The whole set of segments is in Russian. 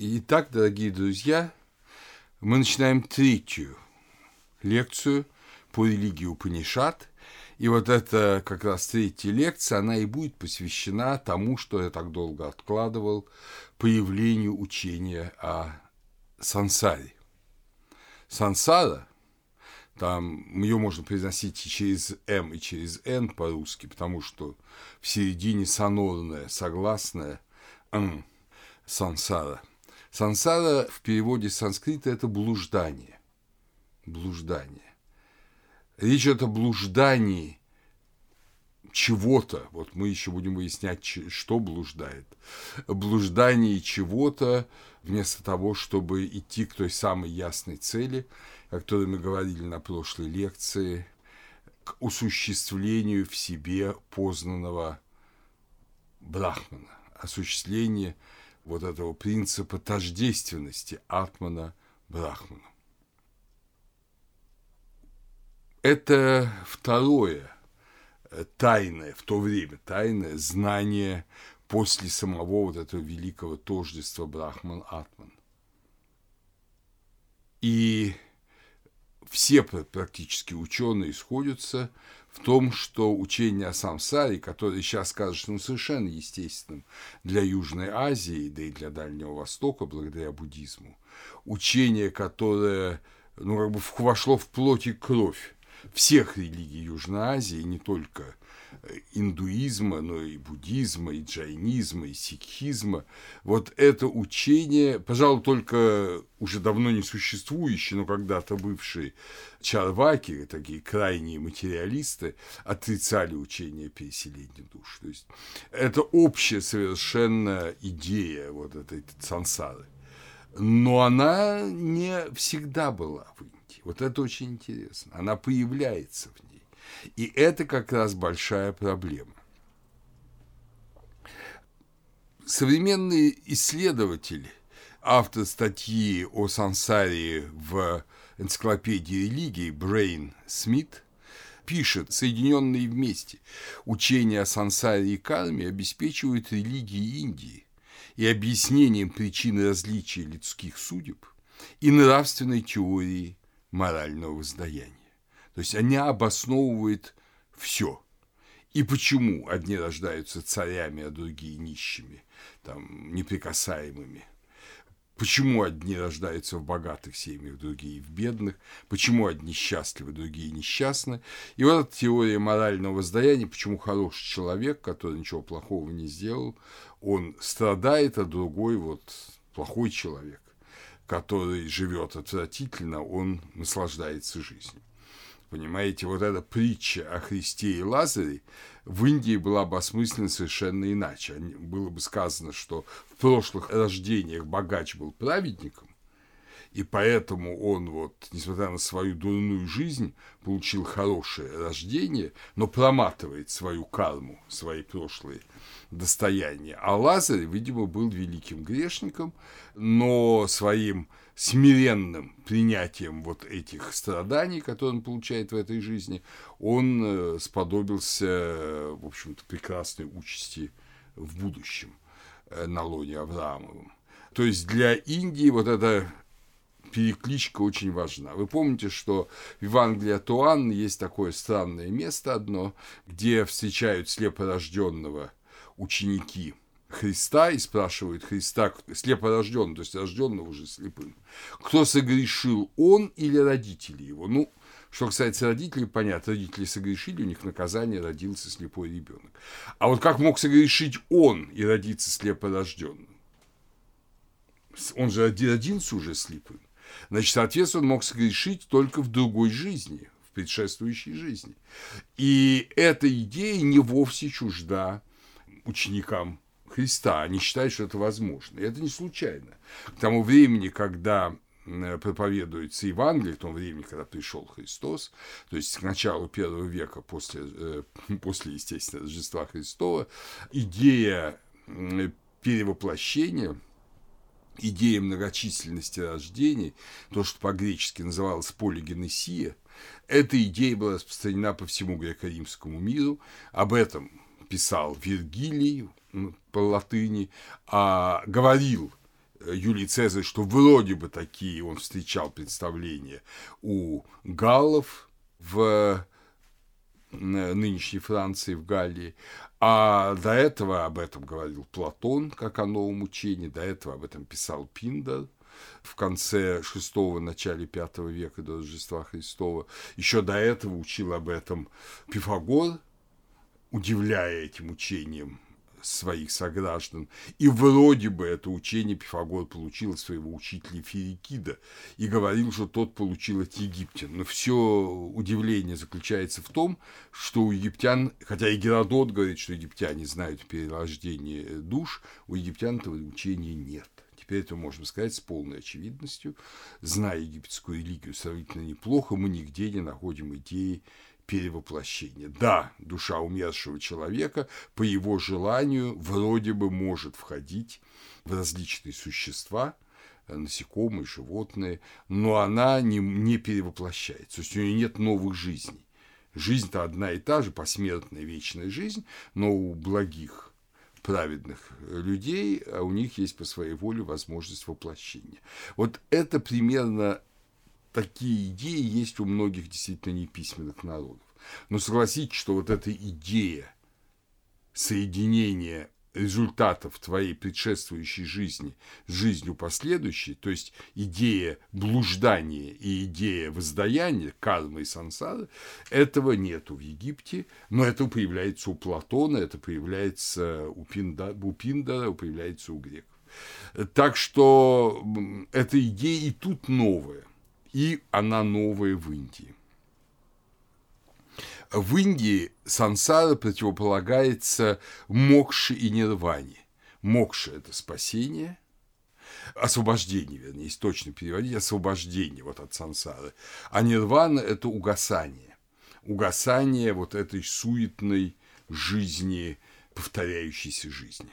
Итак, дорогие друзья, мы начинаем третью лекцию по религии Упанишат. И вот эта как раз третья лекция, она и будет посвящена тому, что я так долго откладывал, появлению учения о сансаре. Сансара, там ее можно произносить и через М, и через Н по-русски, потому что в середине сонорная, согласная Н, сансара – Сансара в переводе с санскрита – это блуждание. Блуждание. Речь идет о блуждании чего-то. Вот мы еще будем выяснять, что блуждает. Блуждание чего-то вместо того, чтобы идти к той самой ясной цели, о которой мы говорили на прошлой лекции, к осуществлению в себе познанного брахмана, осуществление – вот этого принципа тождественности Атмана Брахману. Это второе э, тайное, в то время тайное знание после самого вот этого великого тождества Брахман-Атман. И все практически ученые сходятся в том, что учение о самсаре, которое сейчас кажется ну, совершенно естественным для Южной Азии, да и для Дальнего Востока, благодаря буддизму, учение, которое ну, как бы вошло в плоть и кровь всех религий Южной Азии, не только индуизма, но и буддизма, и джайнизма, и сикхизма. Вот это учение, пожалуй, только уже давно не существующие, но когда-то бывшие чарваки, такие крайние материалисты, отрицали учение переселения душ. То есть это общая совершенно идея вот этой сансары. Но она не всегда была в Индии. Вот это очень интересно. Она появляется в ней. И это как раз большая проблема. Современные исследователи, автор статьи о сансаре в энциклопедии религии Брейн Смит пишет, соединенные вместе, учения о сансаре и карме обеспечивают религии Индии и объяснением причины различия людских судеб и нравственной теории морального воздаяния. То есть они обосновывают все. И почему одни рождаются царями, а другие нищими, там, неприкасаемыми. Почему одни рождаются в богатых семьях, другие в бедных? Почему одни счастливы, другие несчастны? И вот эта теория морального воздаяния, почему хороший человек, который ничего плохого не сделал, он страдает, а другой вот плохой человек, который живет отвратительно, он наслаждается жизнью. Понимаете, вот эта притча о Христе и Лазаре в Индии была бы осмыслена совершенно иначе. Было бы сказано, что в прошлых рождениях богач был праведником, и поэтому он вот, несмотря на свою дурную жизнь, получил хорошее рождение, но проматывает свою карму, свои прошлые достояния. А Лазарь, видимо, был великим грешником, но своим смиренным принятием вот этих страданий, которые он получает в этой жизни, он э, сподобился, в общем-то, прекрасной участи в будущем э, на лоне Авраамовым. То есть для Индии вот эта перекличка очень важна. Вы помните, что в Евангелии от Иоанна есть такое странное место одно, где встречают слепорожденного ученики – Христа и спрашивают Христа, слепорожденного, то есть рожденного уже слепым, кто согрешил, он или родители его? Ну, что касается родителей, понятно, родители согрешили, у них наказание родился слепой ребенок. А вот как мог согрешить он и родиться слепорожденным? Он же родился уже слепым. Значит, соответственно, он мог согрешить только в другой жизни, в предшествующей жизни. И эта идея не вовсе чужда ученикам Христа. Они считают, что это возможно. И это не случайно. К тому времени, когда проповедуется Евангелие, в том времени, когда пришел Христос, то есть к началу первого века после, э, после естественно, Рождества Христова, идея перевоплощения, идея многочисленности рождений, то, что по-гречески называлось полигенесия, эта идея была распространена по всему греко-римскому миру. Об этом писал Вергилий по латыни, а говорил Юлий Цезарь, что вроде бы такие он встречал представления у галлов в нынешней Франции, в Галлии. А до этого об этом говорил Платон, как о новом учении, до этого об этом писал Пиндер в конце шестого, начале пятого века до Рождества Христова. Еще до этого учил об этом Пифагор, удивляя этим учением своих сограждан. И вроде бы это учение Пифагор получил от своего учителя Ферикида и говорил, что тот получил от египтян. Но все удивление заключается в том, что у египтян, хотя и Геродот говорит, что египтяне знают перерождение душ, у египтян этого учения нет. Теперь это можем сказать с полной очевидностью. Зная египетскую религию сравнительно неплохо, мы нигде не находим идеи перевоплощения. Да, душа умершего человека по его желанию вроде бы может входить в различные существа, насекомые, животные, но она не, не перевоплощается, то есть у нее нет новых жизней. Жизнь-то одна и та же, посмертная вечная жизнь, но у благих праведных людей, а у них есть по своей воле возможность воплощения. Вот это примерно такие идеи есть у многих действительно неписьменных народов. Но согласитесь, что вот эта идея соединения результатов твоей предшествующей жизни с жизнью последующей, то есть идея блуждания и идея воздаяния, кармы и сансары, этого нету в Египте, но это появляется у Платона, это появляется у, Пинда, у Пиндара, появляется у греков. Так что эта идея и тут новая и она новая в Индии. В Индии сансара противополагается мокше и нирване. Мокша – это спасение, освобождение, вернее, если точно переводить, освобождение вот от сансары. А нирвана – это угасание. Угасание вот этой суетной жизни, повторяющейся жизни.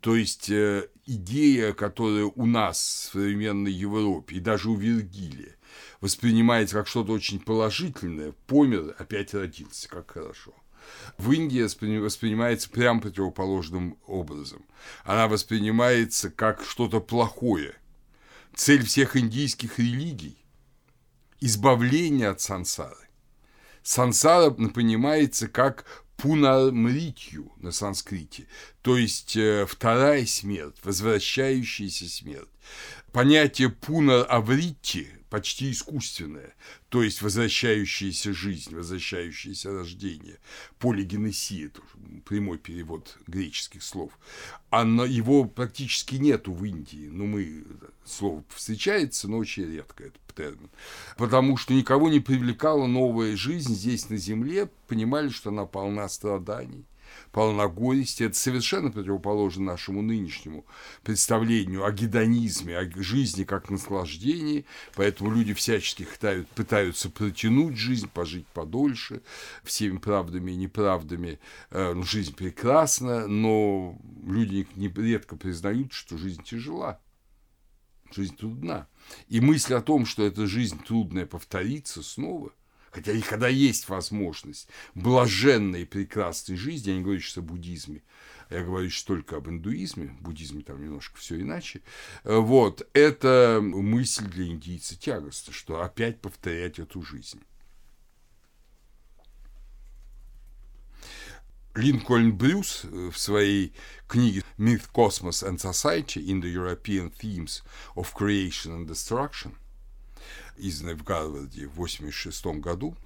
То есть э, идея, которая у нас в современной Европе и даже у Вергилия воспринимается как что-то очень положительное, помер, опять родился, как хорошо. В Индии воспринимается прям противоположным образом. Она воспринимается как что-то плохое. Цель всех индийских религий – избавление от сансары. Сансара понимается как пунармритью на санскрите, то есть э, вторая смерть, возвращающаяся смерть. Понятие пунар-аврити почти искусственное, то есть возвращающаяся жизнь, возвращающееся рождение, полигенесия, прямой перевод греческих слов. Оно, его практически нету в Индии, ну мы, слово встречается, но очень редко этот термин, потому что никого не привлекала новая жизнь здесь на земле, понимали, что она полна страданий, полногорести. Это совершенно противоположно нашему нынешнему представлению о гедонизме, о жизни как наслаждении. Поэтому люди всячески пытают, пытаются протянуть жизнь, пожить подольше, всеми правдами и неправдами. Э, ну, жизнь прекрасна, но люди редко признают, что жизнь тяжела. Жизнь трудна. И мысль о том, что эта жизнь трудная повторится снова – хотя и когда есть возможность блаженной и прекрасной жизни, я не говорю сейчас о буддизме, я говорю сейчас только об индуизме, буддизме там немножко все иначе, вот, это мысль для индийца тягостна, что опять повторять эту жизнь. Линкольн Брюс в своей книге «Myth, Cosmos and Society in the European Themes of Creation and Destruction» изданной в Гарварде в 1986 году,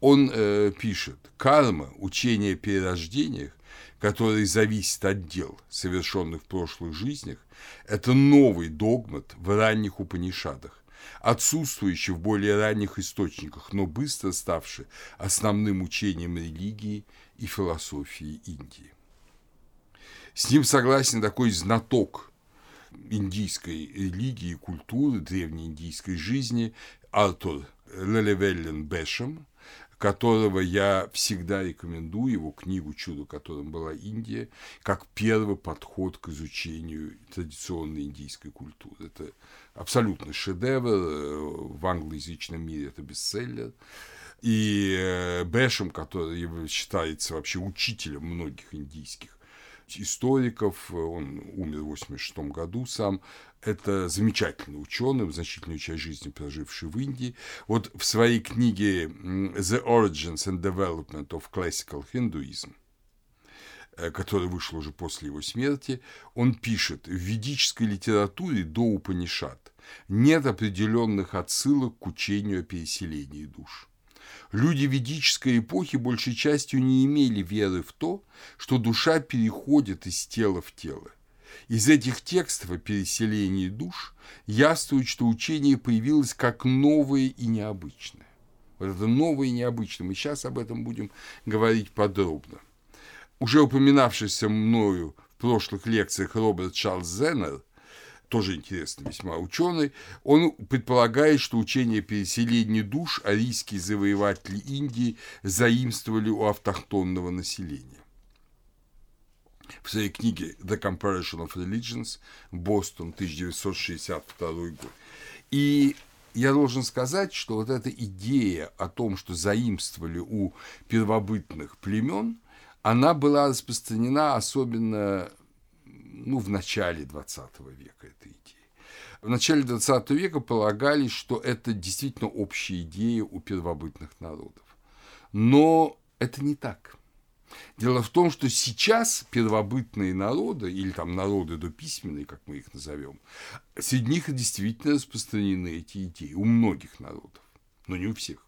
он э, пишет, карма, учение о перерождениях, который зависит от дел, совершенных в прошлых жизнях, это новый догмат в ранних Упанишадах, отсутствующий в более ранних источниках, но быстро ставший основным учением религии и философии Индии. С ним согласен такой знаток индийской религии и культуры, древней индийской жизни Артур Лелевеллен Бешем, которого я всегда рекомендую, его книгу «Чудо, которым была Индия», как первый подход к изучению традиционной индийской культуры. Это абсолютно шедевр, э, в англоязычном мире это бестселлер. И э, Бешем, который считается вообще учителем многих индийских историков, он умер в 86 году сам, это замечательный ученый, значительную часть жизни проживший в Индии. Вот в своей книге «The Origins and Development of Classical Hinduism», э, которая вышла уже после его смерти, он пишет, в ведической литературе до Упанишат нет определенных отсылок к учению о переселении душ. Люди ведической эпохи большей частью не имели веры в то, что душа переходит из тела в тело. Из этих текстов о переселении душ яствует, что учение появилось как новое и необычное. Вот это новое и необычное. Мы сейчас об этом будем говорить подробно. Уже упоминавшийся мною в прошлых лекциях Роберт Чарльз Зеннер – тоже интересный весьма ученый, он предполагает, что учение переселения душ арийские завоеватели Индии заимствовали у автохтонного населения. В своей книге «The Comparison of Religions» Бостон, 1962 год. И я должен сказать, что вот эта идея о том, что заимствовали у первобытных племен, она была распространена особенно ну, в начале 20 века этой идеи. В начале 20 века полагали, что это действительно общая идея у первобытных народов. Но это не так. Дело в том, что сейчас первобытные народы, или там народы дописьменные, как мы их назовем, среди них действительно распространены эти идеи, у многих народов, но не у всех.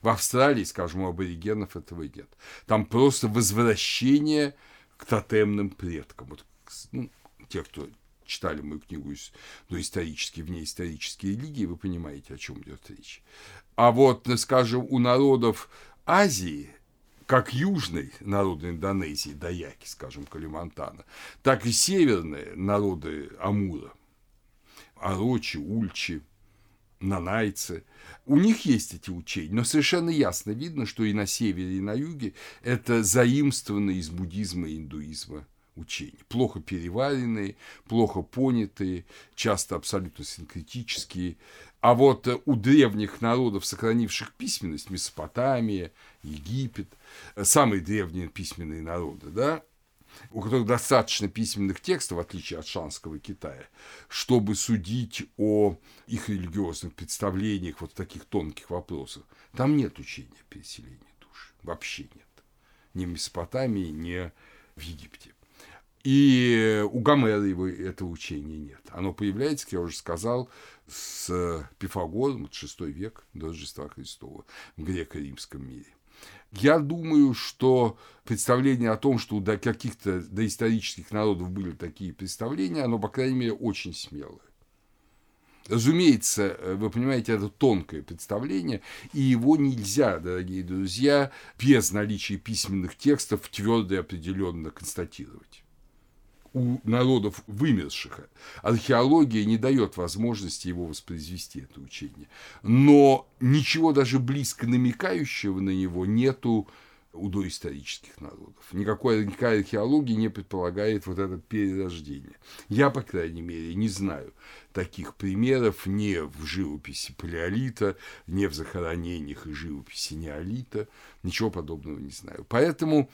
В Австралии, скажем, у аборигенов этого нет. Там просто возвращение к тотемным предкам. Вот ну, те, кто читали мою книгу ну, исторические, внеисторические религии, вы понимаете, о чем идет речь. А вот, скажем, у народов Азии, как южной народы Индонезии, даяки, скажем, Калимантана, так и северные народы Амура, Орочи, Ульчи, нанайцы. У них есть эти учения, но совершенно ясно видно, что и на севере, и на юге это заимствовано из буддизма и индуизма учения. Плохо переваренные, плохо понятые, часто абсолютно синкретические. А вот э, у древних народов, сохранивших письменность, Месопотамия, Египет, э, самые древние письменные народы, да, у которых достаточно письменных текстов, в отличие от шанского Китая, чтобы судить о их религиозных представлениях вот в таких тонких вопросах. Там нет учения переселения души. Вообще нет. Ни в Месопотамии, ни в Египте. И у Гомера его этого учения нет. Оно появляется, как я уже сказал, с Пифагором, это 6 век до Рождества Христова в греко-римском мире. Я думаю, что представление о том, что у каких-то доисторических народов были такие представления, оно, по крайней мере, очень смелое. Разумеется, вы понимаете, это тонкое представление, и его нельзя, дорогие друзья, без наличия письменных текстов твердо и определенно констатировать у народов вымерших. Археология не дает возможности его воспроизвести, это учение. Но ничего даже близко намекающего на него нету у доисторических народов. Никакой, никакая археология не предполагает вот это перерождение. Я, по крайней мере, не знаю таких примеров ни в живописи палеолита, ни в захоронениях и живописи неолита. Ничего подобного не знаю. Поэтому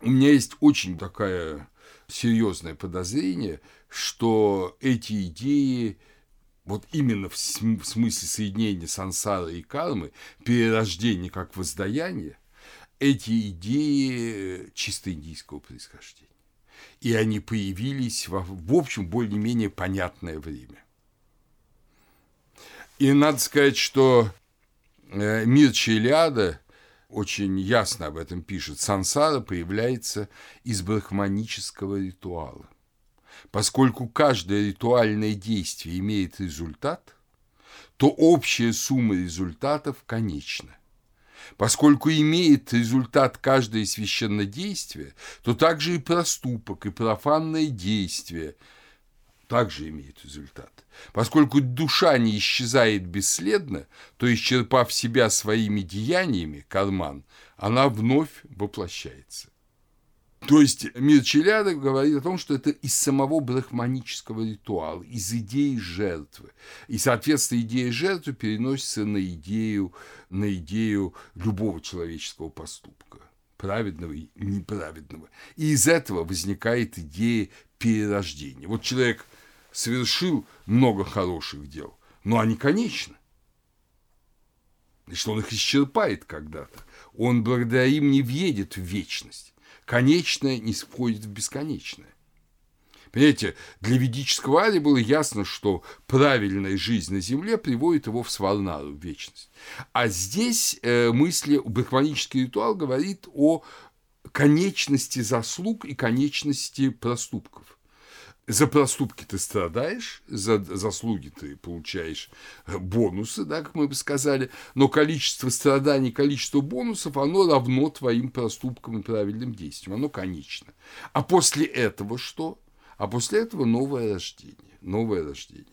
у меня есть очень такая серьезное подозрение, что эти идеи вот именно в смысле соединения сансары и кармы, перерождения как воздаяние, эти идеи чисто индийского происхождения. И они появились в, в общем более-менее понятное время. И надо сказать, что э, мир Челиада очень ясно об этом пишет, сансара появляется из брахманического ритуала. Поскольку каждое ритуальное действие имеет результат, то общая сумма результатов конечна. Поскольку имеет результат каждое священное действие, то также и проступок, и профанное действие также имеет результат. Поскольку душа не исчезает бесследно, то, исчерпав себя своими деяниями, карман, она вновь воплощается. То есть мир Челяда говорит о том, что это из самого брахманического ритуала, из идеи жертвы. И, соответственно, идея жертвы переносится на идею, на идею любого человеческого поступка. праведного и неправедного. И из этого возникает идея перерождения. Вот человек совершил много хороших дел, но они конечны. Значит, он их исчерпает когда-то. Он благодаря им не въедет в вечность. Конечное не входит в бесконечное. Понимаете, для ведического Ари было ясно, что правильная жизнь на Земле приводит его в Сварнару, в вечность. А здесь э, мысли, брахманический ритуал говорит о конечности заслуг и конечности проступков. За проступки ты страдаешь, за заслуги ты получаешь э, бонусы, да, как мы бы сказали, но количество страданий, количество бонусов, оно равно твоим проступкам и правильным действиям, оно конечно. А после этого что? А после этого новое рождение, новое рождение.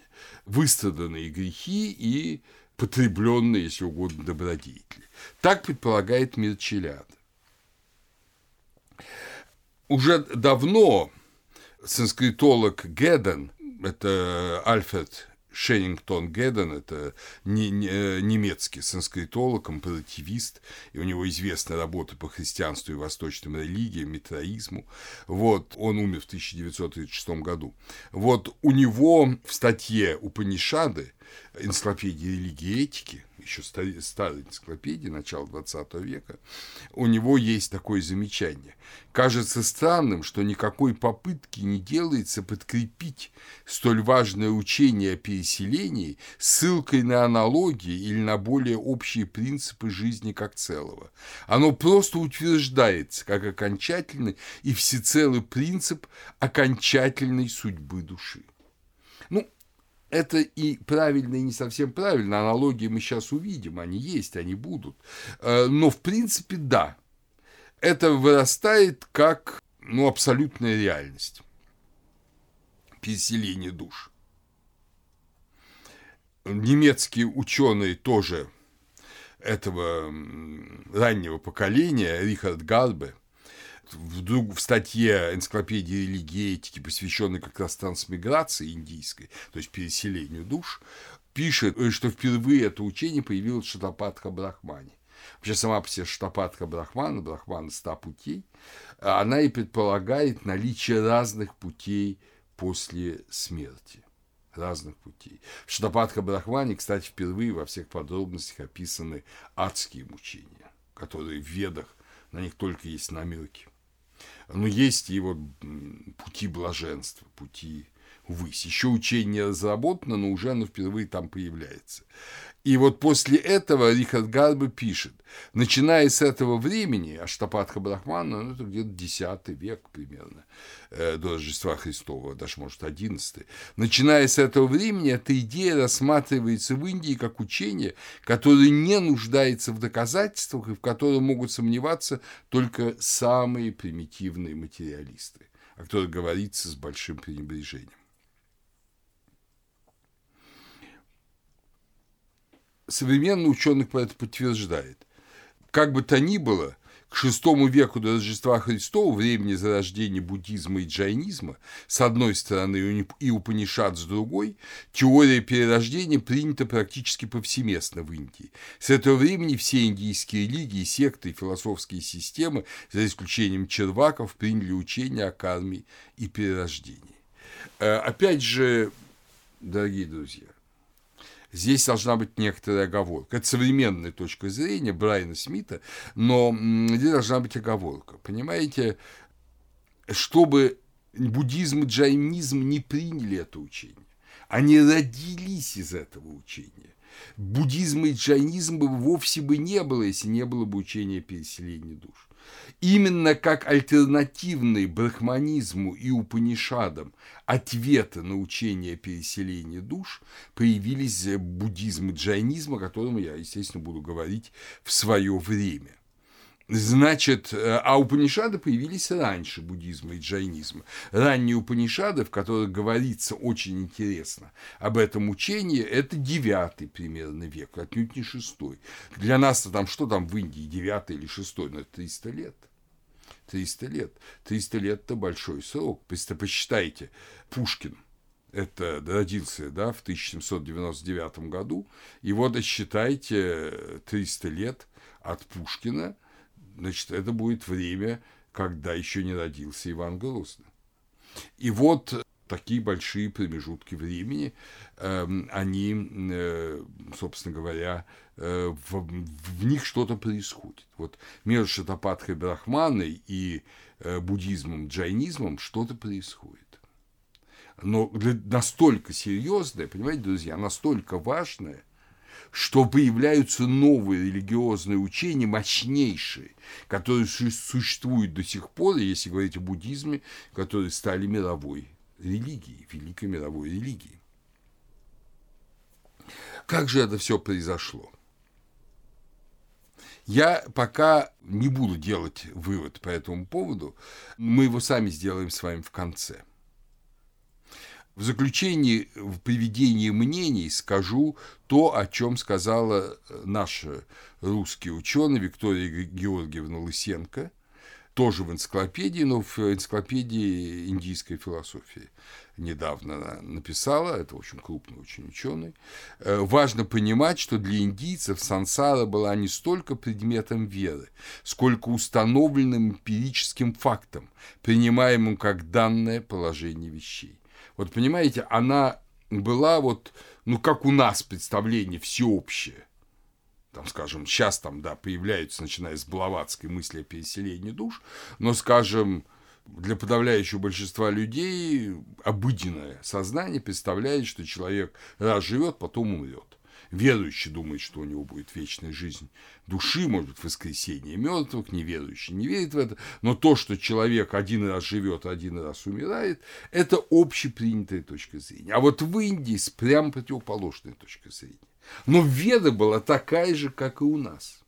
Выстраданные грехи и потребленные, если угодно, добродетели. Так предполагает мир Челяда. Уже давно санскритолог Геден, это Альфред Шеннингтон Геден, это не, не, немецкий санскритолог, компаративист, и у него известная работа по христианству и восточным религиям, митроизму. Вот, он умер в 1936 году. Вот у него в статье Упанишады, энциклопедии религии и этики, еще старой, энциклопедии начала 20 века, у него есть такое замечание. Кажется странным, что никакой попытки не делается подкрепить столь важное учение о переселении ссылкой на аналогии или на более общие принципы жизни как целого. Оно просто утверждается как окончательный и всецелый принцип окончательной судьбы души. Это и правильно, и не совсем правильно. Аналогии мы сейчас увидим, они есть, они будут. Э, но, в принципе, да. Это вырастает как ну, абсолютная реальность. Переселение душ. Немецкие ученые тоже этого раннего поколения, Рихард Гарбе – в, в статье энциклопедии религии этики, посвященной как раз трансмиграции индийской, то есть переселению душ, пишет, э, что впервые это учение появилось в Шатапатха Брахмане. Вообще сама по себе Штапатха Брахмана, Брахмана ста путей, она и предполагает наличие разных путей после смерти. Разных путей. В Штапатха Брахмане, кстати, впервые во всех подробностях описаны адские мучения, которые в ведах, на них только есть намеки. Но есть вот пути блаженства, пути ввысь. Еще учение разработано, но уже оно впервые там появляется. И вот после этого Рихард Гарбе пишет, начиная с этого времени, Аштапатха Брахмана, ну, это где-то 10 век примерно, э, до Рождества Христова, даже, может, 11 начиная с этого времени, эта идея рассматривается в Индии как учение, которое не нуждается в доказательствах и в котором могут сомневаться только самые примитивные материалисты, о которых говорится с большим пренебрежением. Современный ученый это подтверждает. Как бы то ни было, к VI веку до Рождества Христова, времени зарождения буддизма и джайнизма, с одной стороны, и Упанишат с другой, теория перерождения принята практически повсеместно в Индии. С этого времени все индийские религии, секты и философские системы, за исключением черваков, приняли учение о карме и перерождении. Э, опять же, дорогие друзья, Здесь должна быть некоторая оговорка. Это современная точка зрения Брайана Смита, но здесь должна быть оговорка. Понимаете, чтобы буддизм и джайнизм не приняли это учение, они родились из этого учения. Буддизма и джайнизма бы вовсе бы не было, если не было бы учения переселения душ. Именно как альтернативный брахманизму и Упанишадам ответы на учение переселения душ появились буддизм и джайнизм, о котором я, естественно, буду говорить в свое время – Значит, э, а Упанишады появились раньше буддизма и джайнизма. Ранние Упанишады, в которых говорится очень интересно об этом учении, это девятый примерно век, отнюдь не шестой. Для нас-то там что там в Индии, девятый или шестой, ну это 300 лет. 300 лет. 300 лет – это большой срок. Посчитайте, Пушкин, это родился да, в 1799 году, и вот считайте 300 лет от Пушкина – значит, это будет время, когда еще не родился Иван Грозный. И вот такие большие промежутки времени, эм, они, э, собственно говоря, э, в, них что-то происходит. Вот между Шатапатхой Брахманой и э, буддизмом, джайнизмом что-то происходит. Но для, настолько серьезное, понимаете, друзья, настолько важное, что появляются новые религиозные учения, мощнейшие, которые существуют до сих пор, если говорить о буддизме, которые стали мировой религии, великой мировой религии. Как же это все произошло? Я пока не буду делать вывод по этому поводу, мы его сами сделаем с вами в конце. В заключении, в приведении мнений скажу то, о чем сказала наша русский ученый Виктория Георгиевна Лысенко – тоже в энциклопедии, но в энциклопедии индийской философии недавно написала, это очень крупный очень ученый. Э, важно понимать, что для индийцев сансара была не столько предметом веры, сколько установленным эмпирическим фактом, принимаемым как данное положение вещей. Вот понимаете, она была вот, ну как у нас представление всеобщее – там, скажем, сейчас там, да, появляются, начиная с Блаватской мысли о переселении душ, но, скажем, для подавляющего большинства людей обыденное сознание представляет, что человек раз живет, потом умрет. Верующий думает, что у него будет вечная жизнь души, может быть, воскресение мертвых, неверующий не верит в это, но то, что человек один раз живет, один раз умирает, это общепринятая точка зрения. А вот в Индии с прям противоположной точкой зрения. Но веда была такая же, как и у нас.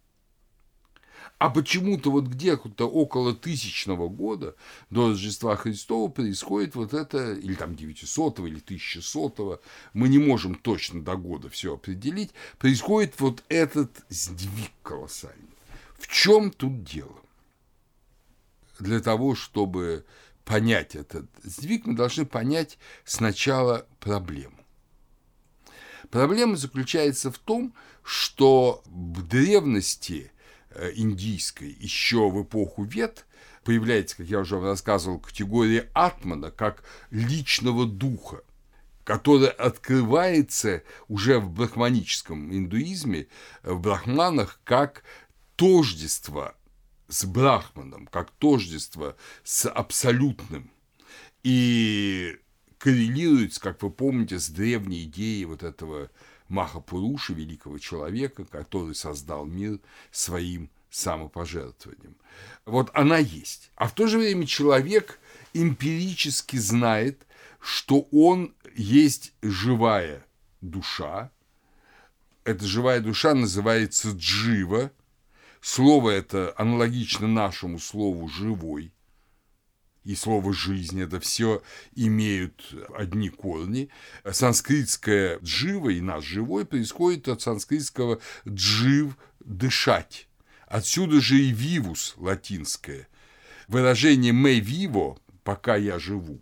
А почему-то вот где-то около тысячного года до Рождества Христова происходит вот это, или там 900 или 1100 мы не можем точно до года все определить, происходит вот этот сдвиг колоссальный. В чем тут дело? Для того, чтобы понять этот сдвиг, мы должны понять сначала проблему. Проблема заключается в том, что в древности индийской, еще в эпоху Вет, появляется, как я уже рассказывал, категория атмана, как личного духа, которая открывается уже в брахманическом индуизме, в брахманах, как тождество с брахманом, как тождество с абсолютным. И коррелируется, как вы помните, с древней идеей вот этого Махапуруши, великого человека, который создал мир своим самопожертвованием. Вот она есть. А в то же время человек эмпирически знает, что он есть живая душа. Эта живая душа называется джива. Слово это аналогично нашему слову «живой» и слово «жизнь» – это все имеют одни корни. Санскритское «джива» и наш «живой» происходит от санскритского «джив» – «дышать». Отсюда же и «вивус» латинское. Выражение «me vivo» – «пока я живу»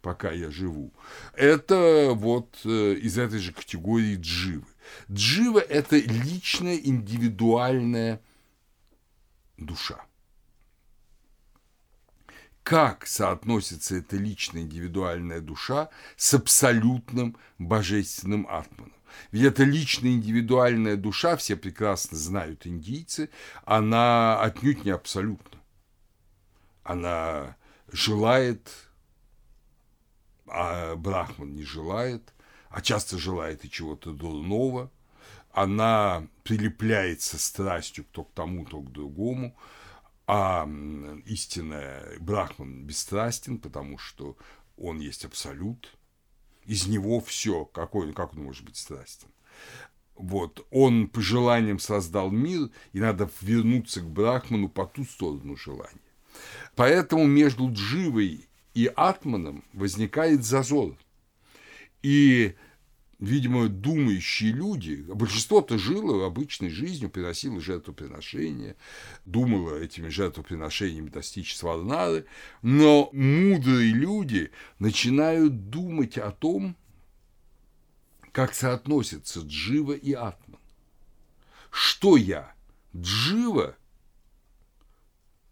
пока я живу. Это вот э, из этой же категории дживы. Джива – это личная, индивидуальная душа как соотносится эта личная индивидуальная душа с абсолютным божественным атманом. Ведь эта личная индивидуальная душа, все прекрасно знают индийцы, она отнюдь не абсолютна. Она желает, а Брахман не желает, а часто желает и чего-то дурного. Она прилепляется страстью то к тому, то к другому а истинная Брахман бесстрастен, потому что он есть абсолют, из него все, какой, как он может быть страстен. Вот, он по желаниям создал мир, и надо вернуться к Брахману по ту сторону желания. Поэтому между Дживой и Атманом возникает зазор. И видимо, думающие люди, большинство-то жило обычной жизнью, приносило жертвоприношения, думало этими жертвоприношениями достичь сварнары, но мудрые люди начинают думать о том, как соотносятся джива и атман. Что я? Джива?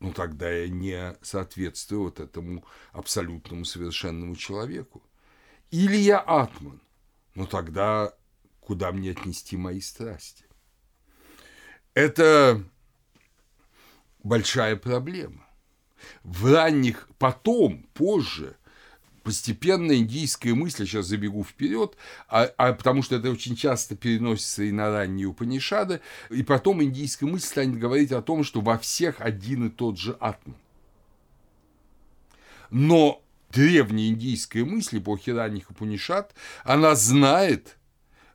ну тогда я не соответствую вот этому абсолютному совершенному человеку. Или я атман, ну тогда куда мне отнести мои страсти? Это большая проблема. В ранних, потом, позже, постепенно индийская мысль, сейчас забегу вперед, а, а потому что это очень часто переносится и на ранние Упанишады, и потом индийская мысль станет говорить о том, что во всех один и тот же атман. Но древняя индийская мысль эпохи ранних Упанишад, она знает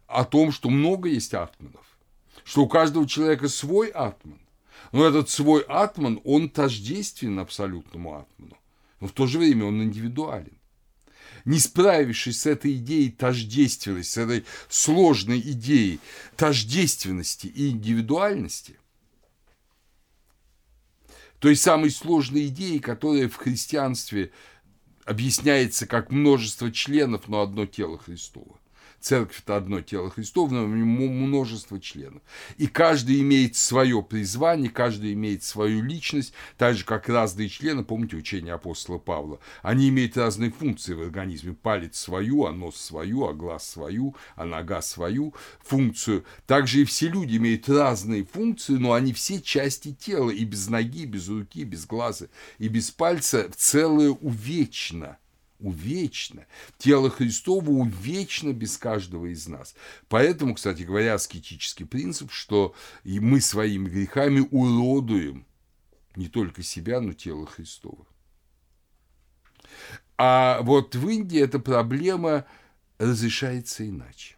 о том, что много есть атманов, что у каждого человека свой атман, но этот свой атман, он тождествен абсолютному атману, но в то же время он индивидуален. Не справившись с этой идеей тождественности, с этой сложной идеей тождественности и индивидуальности, той самой сложной идеей, которая в христианстве объясняется как множество членов, но одно тело Христово. Церковь – это одно тело Христово, но множество членов. И каждый имеет свое призвание, каждый имеет свою личность, так же, как разные члены, помните учение апостола Павла, они имеют разные функции в организме. Палец свою, а нос свою, а глаз свою, а нога свою функцию. Также и все люди имеют разные функции, но они все части тела, и без ноги, без руки, без глаза, и без пальца целое увечно – увечно. Тело Христово увечно без каждого из нас. Поэтому, кстати говоря, аскетический принцип, что и мы своими грехами уродуем не только себя, но тело Христово. А вот в Индии эта проблема разрешается иначе.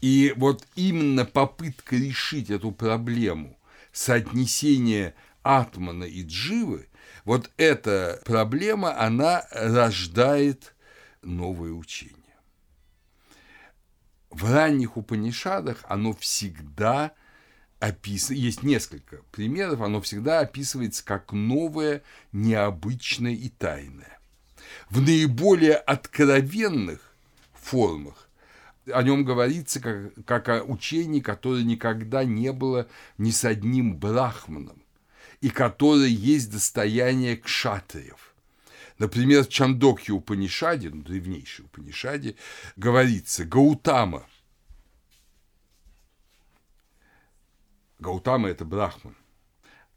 И вот именно попытка решить эту проблему соотнесения Атмана и Дживы вот эта проблема, она рождает новое учение. В ранних Упанишадах оно всегда описывается, есть несколько примеров, оно всегда описывается как новое, необычное и тайное. В наиболее откровенных формах о нем говорится как, как о учении, которое никогда не было ни с одним брахманом и которое есть достояние кшатриев. Например, в Чандокхе Упанишаде, ну, древнейшей Упанишаде, говорится Гаутама. Гаутама – это брахман,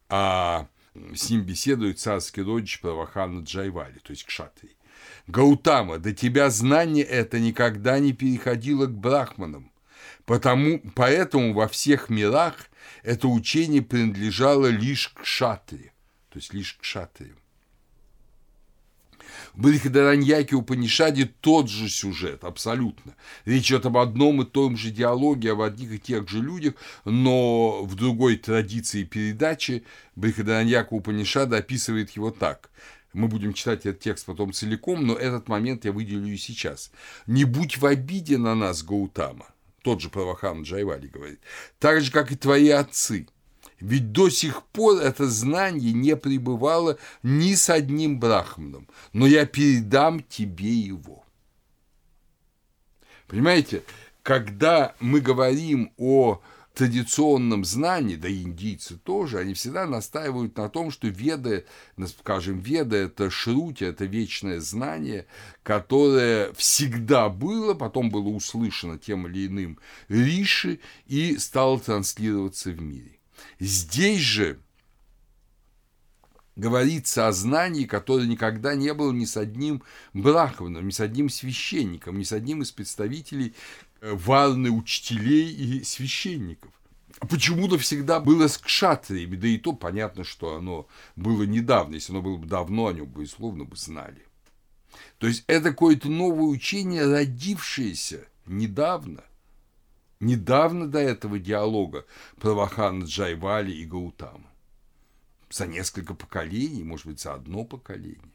а с ним беседует царский родич Правахана Джайвали, то есть кшатрий. Гаутама, до тебя знание это никогда не переходило к брахманам, потому, поэтому во всех мирах это учение принадлежало лишь к шатре, то есть лишь к шатре. В Брихадараньяке Упанишаде тот же сюжет, абсолютно. Речь идет об одном и том же диалоге, об одних и тех же людях, но в другой традиции передачи Брихадараньяка Упанишада описывает его так. Мы будем читать этот текст потом целиком, но этот момент я выделю и сейчас. «Не будь в обиде на нас, Гаутама, тот же Правахан Джайвали говорит, так же, как и твои отцы. Ведь до сих пор это знание не пребывало ни с одним брахманом, но я передам тебе его. Понимаете, когда мы говорим о традиционном знании, да и индийцы тоже, они всегда настаивают на том, что веды, скажем, веда – это шрути, это вечное знание, которое всегда было, потом было услышано тем или иным риши и стало транслироваться в мире. Здесь же говорится о знании, которое никогда не было ни с одним брахманом, ни с одним священником, ни с одним из представителей варны учителей и священников. Почему-то всегда было с кшатриями, да и то понятно, что оно было недавно. Если оно было бы давно, о нем, безусловно, бы знали. То есть это какое-то новое учение, родившееся недавно. Недавно до этого диалога Правахана Джайвали и Гаутама. За несколько поколений, может быть, за одно поколение.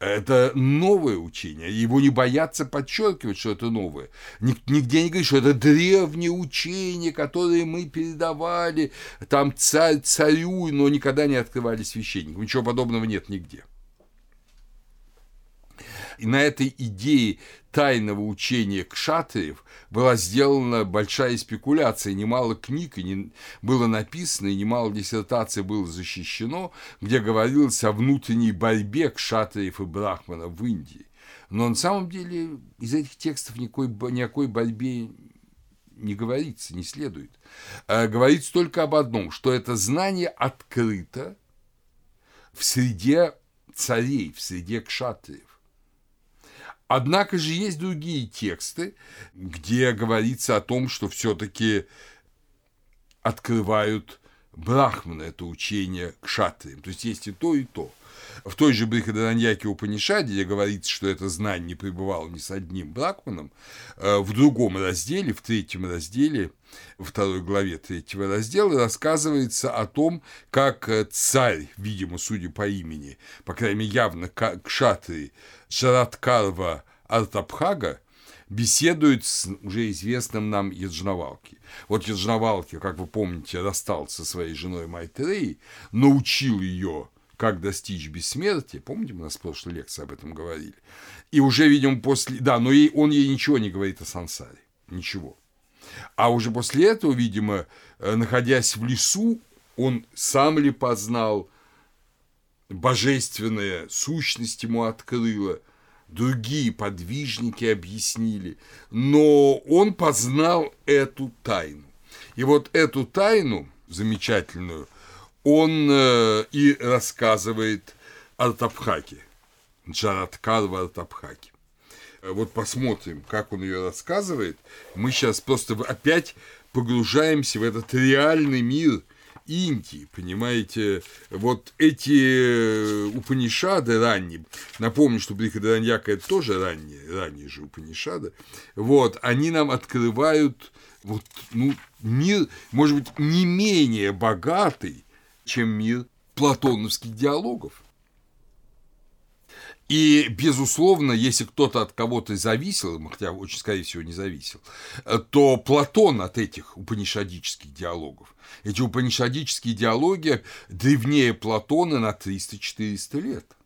Это новое учение. Его не боятся подчеркивать, что это новое. Нигде не говорит, что это древнее учение, которое мы передавали там царь царю, но никогда не открывали священникам. Ничего подобного нет нигде. И на этой идее тайного учения кшатриев была сделана большая спекуляция, немало книг и не, было написано, и немало диссертаций было защищено, где говорилось о внутренней борьбе кшатриев и брахманов в Индии. Но на самом деле из этих текстов никакой, никакой борьбе не говорится, не следует. А говорится только об одном, что это знание открыто в среде царей, в среде кшатриев. Однако же есть другие тексты, где говорится о том, что все-таки открывают брахманы это учение к шатриям. То есть есть и то, и то. В той же Брихадараньяке Упанишаде, где говорится, что это знание не пребывало ни с одним брахманом, э, в другом разделе, в третьем разделе, второй главе третьего раздела рассказывается о том, как э, царь, видимо, судя по имени, по крайней мере, явно кшатри Шараткарва Артабхага, беседует с уже известным нам Яджнавалки. Вот Яджнавалки, как вы помните, расстался со своей женой Майтреей, научил ее как достичь бессмертия, помните, мы на прошлой лекции об этом говорили, и уже, видимо, после, да, но ей, он ей ничего не говорит о сансаре, ничего. А уже после этого, видимо, э, находясь в лесу, он сам ли познал, божественная сущность ему открыла, другие подвижники объяснили, но он познал эту тайну. И вот эту тайну замечательную – он э, и рассказывает Артабхаке, Джараткар в Артабхаке. Вот посмотрим, как он ее рассказывает. Мы сейчас просто опять погружаемся в этот реальный мир Индии, понимаете, вот эти Упанишады ранние, напомню, что Брихадараньяка это тоже ранние, ранние же Упанишады, вот, они нам открывают вот, ну, мир, может быть, не менее богатый, чем мир платоновских диалогов. И, безусловно, если кто-то от кого-то зависел, хотя очень, скорее всего, не зависел, то Платон от этих упанишадических диалогов. Эти упанишадические диалоги древнее Платона на 300-400 лет.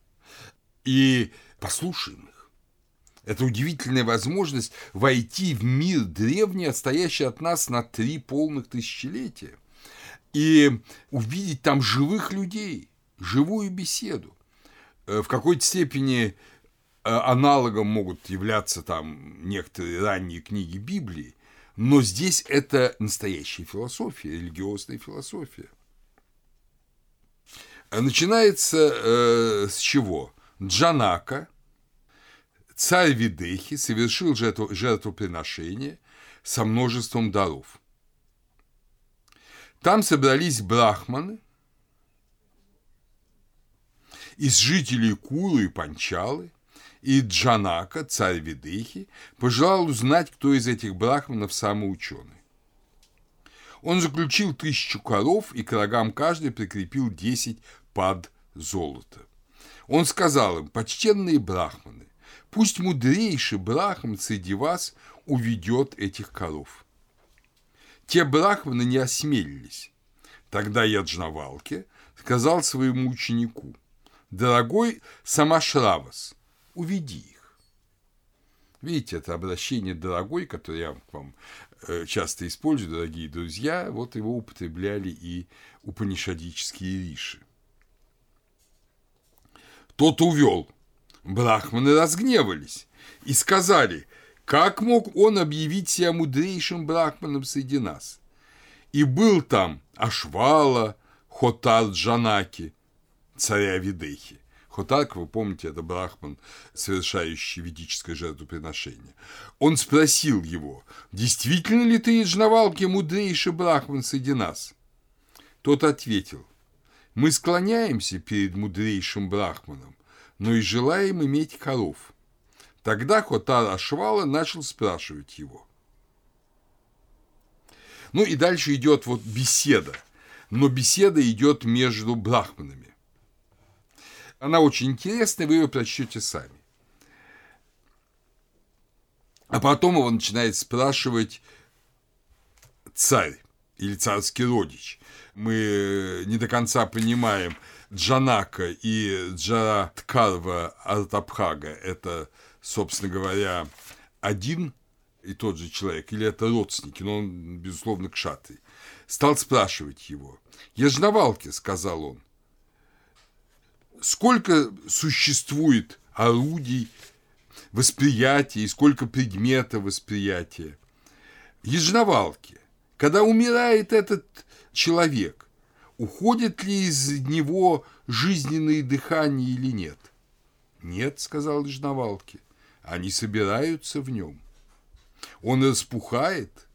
И послушаем их. Это удивительная возможность войти в мир древний, отстоящий от нас на три полных тысячелетия и увидеть там живых людей, живую беседу. Э, в какой-то степени э, аналогом могут являться там некоторые ранние книги Библии, но здесь это настоящая философия, религиозная философия. Начинается э, с чего? Джанака, царь Видехи, совершил жертвоприношение со множеством даров – там собрались брахманы из жителей Куры и Панчалы, и Джанака, царь Видыхи, пожелал узнать, кто из этих брахманов самый ученый. Он заключил тысячу коров и к рогам каждой прикрепил десять пад золота. Он сказал им, почтенные брахманы, пусть мудрейший брахман среди вас уведет этих коров. Те брахманы не осмелились. Тогда Яджнавалке сказал своему ученику, «Дорогой Самашравас, уведи их». Видите, это обращение «дорогой», которое я вам э, часто использую, дорогие друзья, вот его употребляли и упанишадические риши. Тот увел. Брахманы разгневались и сказали – как мог он объявить себя мудрейшим брахманом среди нас? И был там Ашвала, Хотар Джанаки, царя Видехи. Хотак, вы помните, это брахман, совершающий ведическое жертвоприношение. Он спросил его, действительно ли ты, Яджнавалки, мудрейший брахман среди нас? Тот ответил, мы склоняемся перед мудрейшим брахманом, но и желаем иметь коров – Тогда Хотар Ашвала начал спрашивать его. Ну и дальше идет вот беседа. Но беседа идет между брахманами. Она очень интересная, вы ее прочтете сами. А потом его начинает спрашивать царь или царский родич. Мы не до конца понимаем, Джанака и Джараткарва Артабхага – это, собственно говоря, один и тот же человек, или это родственники, но он, безусловно, кшатри. Стал спрашивать его. «Ежновалки», – сказал он, – «сколько существует орудий восприятия и сколько предметов восприятия?» Ежновалки. Когда умирает этот человек, уходит ли из него жизненное дыхание или нет? Нет, сказал Ежновалки, они собираются в нем. Он распухает,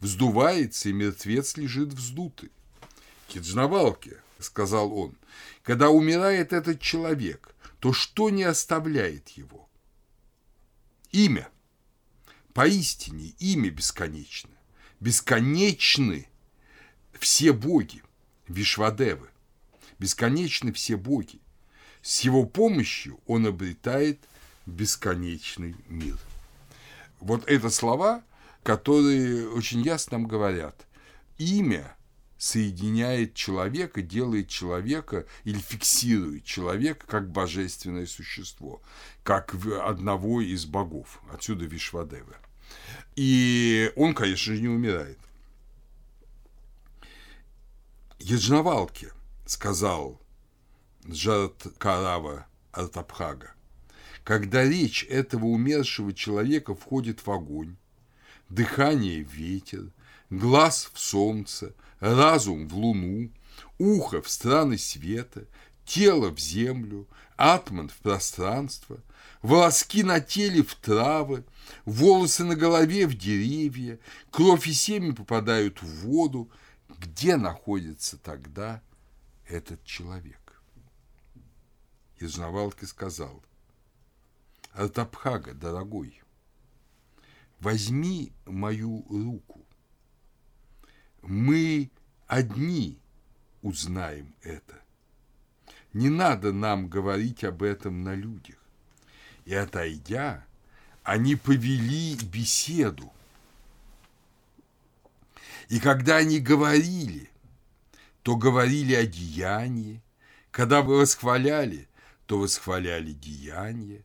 вздувается, и мертвец лежит вздутый. Киджнавалки, сказал он, когда умирает этот человек, то что не оставляет его? Имя. Поистине имя бесконечно бесконечны все боги, Вишвадевы, бесконечны все боги. С его помощью он обретает бесконечный мир. Вот это слова, которые очень ясно нам говорят. Имя соединяет человека, делает человека или фиксирует человека как божественное существо, как одного из богов. Отсюда Вишвадева. И он, конечно же, не умирает. Яджнавалке, сказал Джарат Карава Артапхага, когда речь этого умершего человека входит в огонь, дыхание в ветер, глаз в солнце, разум в луну, ухо в страны света, тело в землю, атман в пространство, волоски на теле в травы, волосы на голове в деревья, кровь и семя попадают в воду. Где находится тогда этот человек? Из Навалки сказал, Артапхага, дорогой, возьми мою руку. Мы одни узнаем это. Не надо нам говорить об этом на людях. И отойдя, они повели беседу. И когда они говорили, то говорили о деянии, когда вы восхваляли, то восхваляли деяние.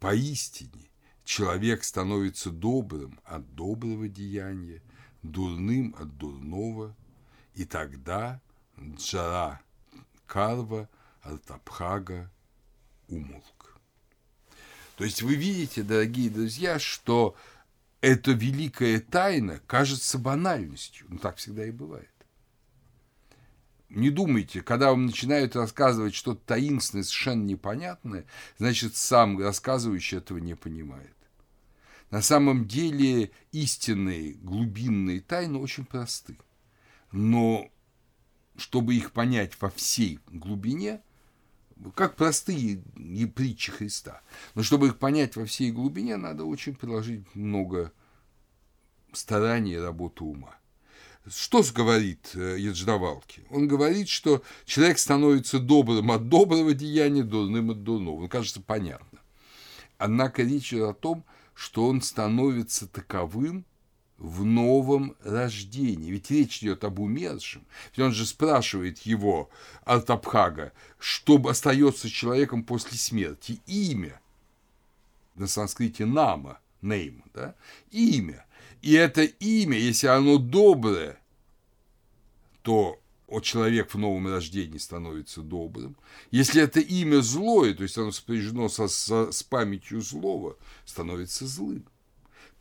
Поистине человек становится добрым от доброго деяния, дурным от дурного, и тогда Джара Карва Артапхага умолк. То есть вы видите, дорогие друзья, что эта великая тайна кажется банальностью. Ну, так всегда и бывает. Не думайте, когда вам начинают рассказывать что-то таинственное, совершенно непонятное, значит, сам рассказывающий этого не понимает. На самом деле истинные глубинные тайны очень просты. Но чтобы их понять во всей глубине, как простые притчи Христа. Но чтобы их понять во всей глубине, надо очень приложить много стараний и работы ума. Что говорит Едждавалки? Он говорит, что человек становится добрым от доброго деяния, дурным от дурного. Ну, кажется, понятно. Однако речь идет о том, что он становится таковым в новом рождении. Ведь речь идет об умершем. Ведь он же спрашивает его, Артабхага, что остается человеком после смерти? Имя. На санскрите нама, name, да? Имя. И это имя, если оно доброе, то о человек в новом рождении становится добрым. Если это имя злое, то есть оно сопряжено со, со, с памятью злого, становится злым.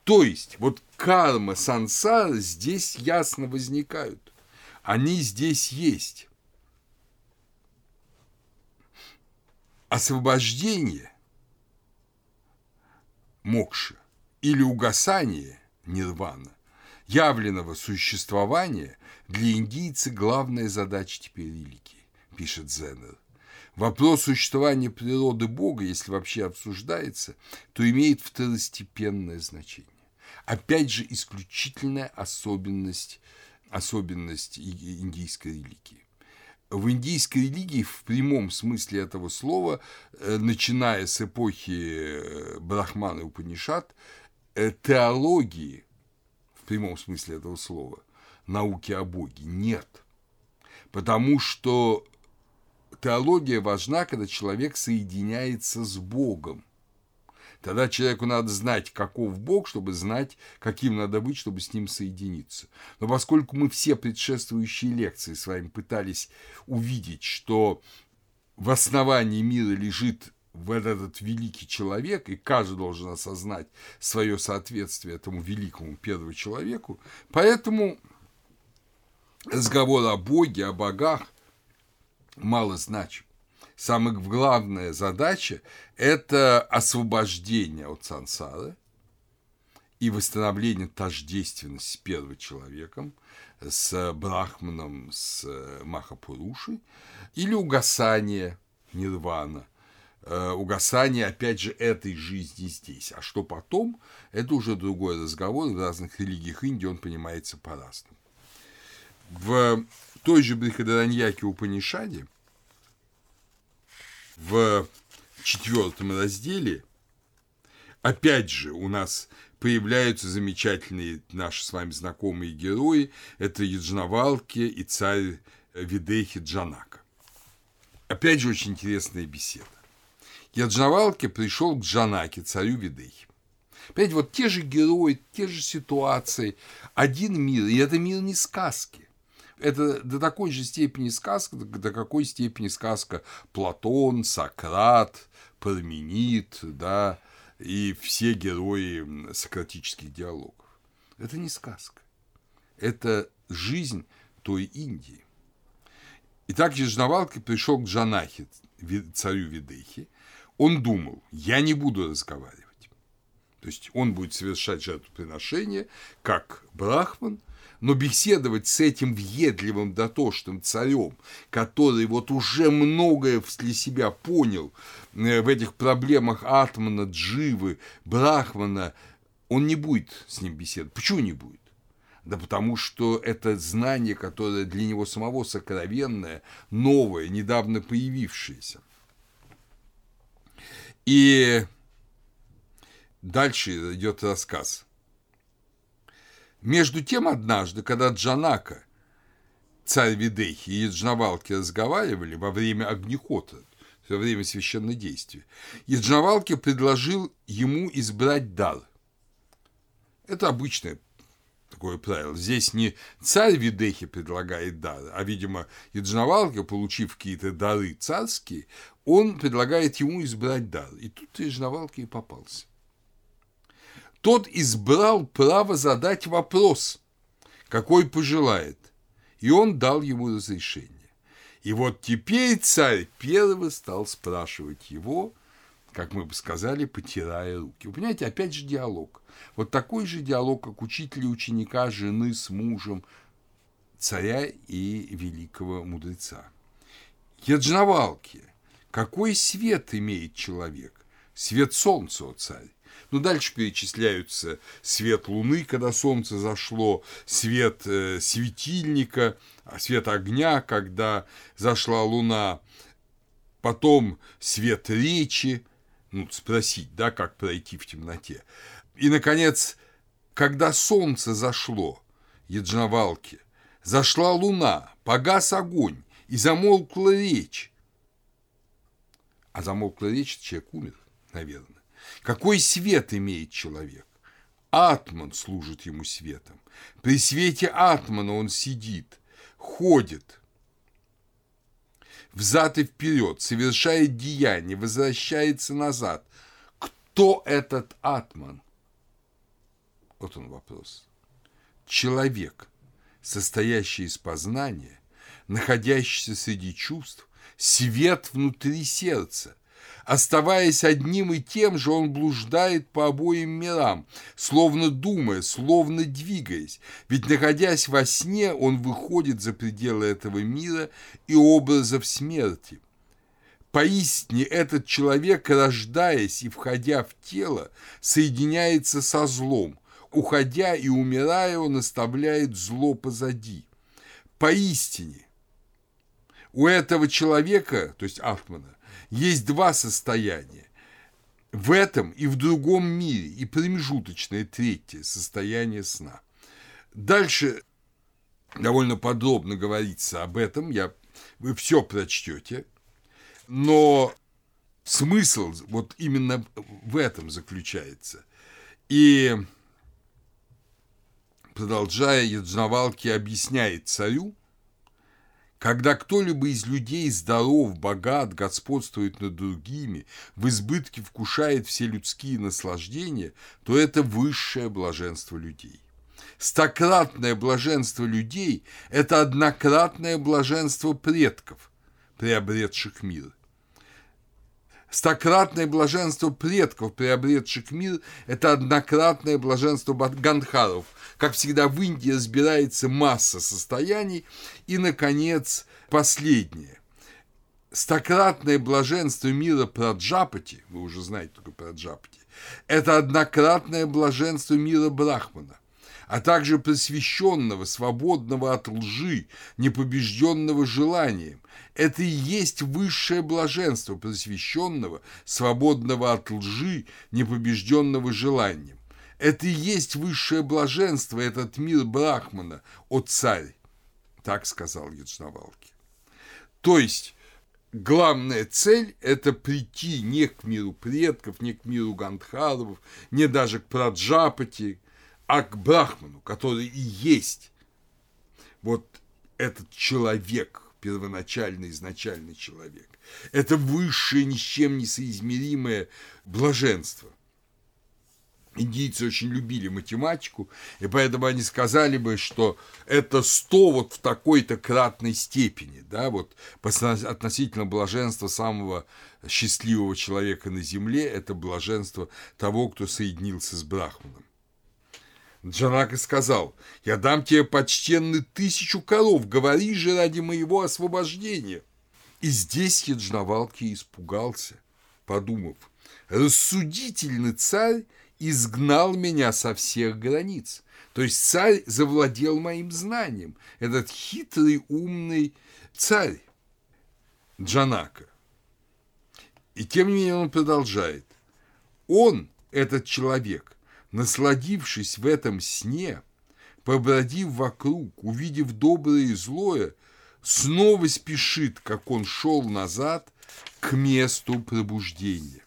То есть, вот карма, сансара здесь ясно возникают. Они здесь есть. Освобождение мокша или угасание нирвана явленного существования для индийца главная задача теперь религии, пишет Зенер. Вопрос существования природы Бога, если вообще обсуждается, то имеет второстепенное значение опять же, исключительная особенность, особенность индийской религии. В индийской религии в прямом смысле этого слова, э, начиная с эпохи э, Брахмана и Упанишат, теологии в прямом смысле этого слова науки о Боге? Нет. Потому что теология важна, когда человек соединяется с Богом. Тогда человеку надо знать, каков Бог, чтобы знать, каким надо быть, чтобы с ним соединиться. Но поскольку мы все предшествующие лекции с вами пытались увидеть, что в основании мира лежит в этот великий человек, и каждый должен осознать свое соответствие этому великому первому человеку, поэтому разговор о Боге, о богах мало значим. Самая главная задача – это освобождение от сансары и восстановление тождественности с первым человеком, с Брахманом, с Махапурушей, или угасание нирвана, угасание, опять же, этой жизни здесь. А что потом, это уже другой разговор, в разных религиях Индии он понимается по-разному. В той же Брихадараньяке Упанишаде – в четвертом разделе, опять же, у нас появляются замечательные наши с вами знакомые герои. Это Яджнавалки и царь Видехи Джанака. Опять же, очень интересная беседа. Яджнавалки пришел к Джанаке, царю Видехи. Опять вот те же герои, те же ситуации, один мир, и это мир не сказки. Это до такой же степени сказка, до какой степени сказка Платон, Сократ, Парменид, да, и все герои сократических диалогов. Это не сказка. Это жизнь той Индии. Итак, Ежнавалка пришел к Джанахе, царю Видехи. Он думал, я не буду разговаривать. То есть он будет совершать жертвоприношение как брахман, но беседовать с этим въедливым дотошным царем, который вот уже многое для себя понял э, в этих проблемах Атмана, Дживы, Брахмана, он не будет с ним беседовать. Почему не будет? Да потому что это знание, которое для него самого сокровенное, новое, недавно появившееся. И дальше идет рассказ – между тем, однажды, когда Джанака, царь Видехи и Яджнавалки разговаривали во время огнехота, во время священного действия, Яджнавалки предложил ему избрать дар. Это обычное такое правило. Здесь не царь Видехи предлагает дар, а, видимо, Яджнавалка, получив какие-то дары царские, он предлагает ему избрать дар. И тут Яджнавалка и попался тот избрал право задать вопрос, какой пожелает, и он дал ему разрешение. И вот теперь царь первый стал спрашивать его, как мы бы сказали, потирая руки. Вы понимаете, опять же диалог. Вот такой же диалог, как учитель и ученика, жены с мужем, царя и великого мудреца. Яджнавалки, какой свет имеет человек? Свет солнца, о царь. Ну, дальше перечисляются свет луны, когда солнце зашло, свет э, светильника, а свет огня, когда зашла луна, потом свет речи, ну, спросить, да, как пройти в темноте. И, наконец, когда солнце зашло, Яджнавалки, зашла луна, погас огонь, и замолкла речь. А замолкла речь, человек умер, наверное. Какой свет имеет человек? Атман служит ему светом. При свете Атмана он сидит, ходит взад и вперед, совершает деяние, возвращается назад. Кто этот Атман? Вот он вопрос. Человек, состоящий из познания, находящийся среди чувств, свет внутри сердца – Оставаясь одним и тем же, он блуждает по обоим мирам, словно думая, словно двигаясь. Ведь, находясь во сне, он выходит за пределы этого мира и образов смерти. Поистине этот человек, рождаясь и входя в тело, соединяется со злом. Уходя и умирая, он оставляет зло позади. Поистине, у этого человека, то есть Ахмана, есть два состояния. В этом и в другом мире, и промежуточное третье состояние сна. Дальше довольно подробно говорится об этом, я, вы все прочтете, но смысл вот именно в этом заключается. И продолжая, Яджнавалки объясняет царю, когда кто-либо из людей здоров, богат, господствует над другими, в избытке вкушает все людские наслаждения, то это высшее блаженство людей. Стократное блаженство людей – это однократное блаженство предков, приобретших мир. Стократное блаженство предков, приобретших мир, это однократное блаженство гандхаров. Как всегда в Индии разбирается масса состояний. И, наконец, последнее. Стократное блаженство мира Праджапати, вы уже знаете только Праджапати, это однократное блаженство мира Брахмана а также просвещенного, свободного от лжи, непобежденного желанием. Это и есть высшее блаженство просвещенного, свободного от лжи, непобежденного желанием. Это и есть высшее блаженство, этот мир Брахмана, о царь, так сказал Яджнавалки. То есть, главная цель – это прийти не к миру предков, не к миру Гандхаровов, не даже к Праджапати, а к Брахману, который и есть вот этот человек, первоначальный, изначальный человек. Это высшее, ни с чем не соизмеримое блаженство. Индийцы очень любили математику, и поэтому они сказали бы, что это 100 вот в такой-то кратной степени, да, вот относительно блаженства самого счастливого человека на земле, это блаженство того, кто соединился с Брахманом. Джанака сказал, «Я дам тебе, почтенный, тысячу коров, говори же ради моего освобождения». И здесь Яджнавалки испугался, подумав, «Рассудительный царь изгнал меня со всех границ». То есть царь завладел моим знанием, этот хитрый, умный царь Джанака. И тем не менее он продолжает. Он, этот человек, насладившись в этом сне, побродив вокруг, увидев доброе и злое, снова спешит, как он шел назад, к месту пробуждения.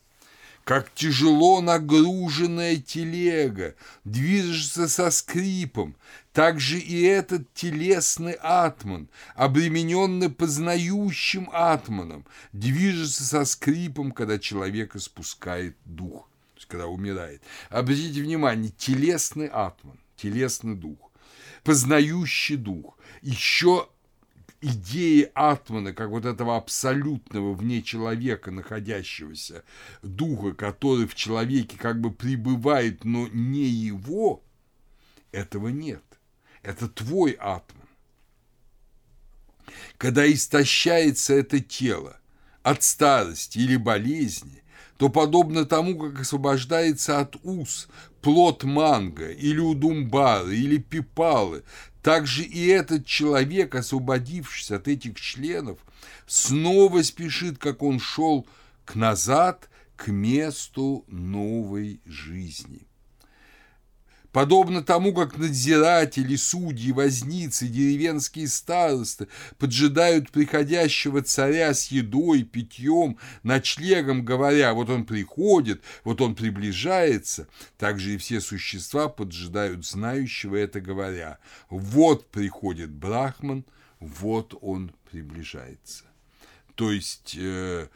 Как тяжело нагруженная телега движется со скрипом, так же и этот телесный атман, обремененный познающим атманом, движется со скрипом, когда человека спускает дух когда умирает. Обратите внимание, телесный атман, телесный дух, познающий дух, еще идеи атмана, как вот этого абсолютного вне человека находящегося духа, который в человеке как бы пребывает, но не его, этого нет. Это твой атман. Когда истощается это тело от старости или болезни, то подобно тому, как освобождается от уз плод манго или удумбары или пипалы, так же и этот человек, освободившись от этих членов, снова спешит, как он шел к назад, к месту новой жизни. Подобно тому, как надзиратели, судьи, возницы, деревенские старосты поджидают приходящего царя с едой, питьем, ночлегом, говоря, вот он приходит, вот он приближается, так же и все существа поджидают знающего это, говоря, вот приходит Брахман, вот он приближается. То есть э,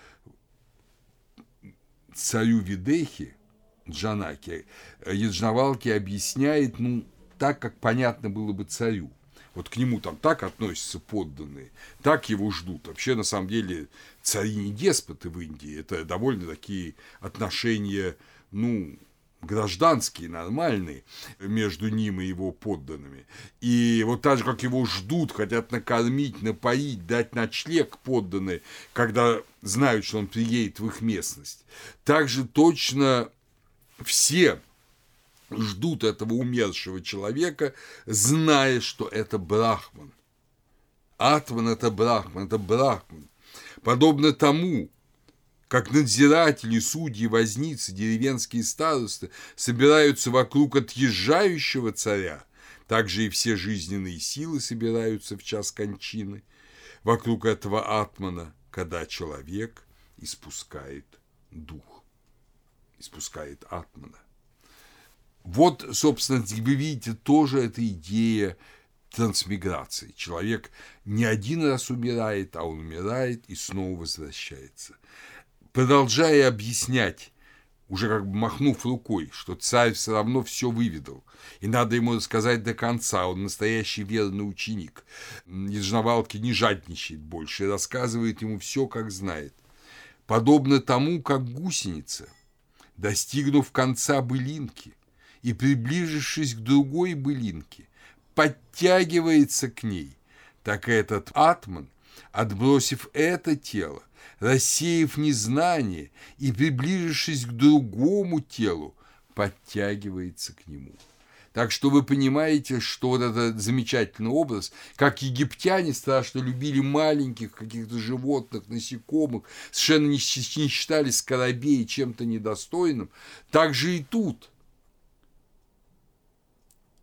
царю Видехи – Джанаки, Яджнавалки объясняет, ну, так, как понятно было бы царю. Вот к нему там так относятся подданные, так его ждут. Вообще, на самом деле, цари не деспоты в Индии. Это довольно такие отношения, ну, гражданские, нормальные между ним и его подданными. И вот так же, как его ждут, хотят накормить, напоить, дать ночлег подданные, когда знают, что он приедет в их местность. Также точно все ждут этого умершего человека, зная, что это Брахман. Атман – это Брахман, это Брахман. Подобно тому, как надзиратели, судьи, возницы, деревенские старосты собираются вокруг отъезжающего царя, также и все жизненные силы собираются в час кончины вокруг этого атмана, когда человек испускает дух, испускает атмана. Вот, собственно, вы видите, тоже эта идея трансмиграции. Человек не один раз умирает, а он умирает и снова возвращается. Продолжая объяснять, уже как бы махнув рукой, что царь все равно все выведал, и надо ему рассказать до конца, он настоящий верный ученик. Из Жнавалки не жадничает больше и рассказывает ему все, как знает. Подобно тому, как гусеница, достигнув конца былинки и приближившись к другой былинке, подтягивается к ней, так этот атман, отбросив это тело, рассеяв незнание и приближившись к другому телу, подтягивается к нему. Так что вы понимаете, что вот этот замечательный образ, как египтяне страшно любили маленьких каких-то животных, насекомых, совершенно не, считали скоробей чем-то недостойным, так же и тут –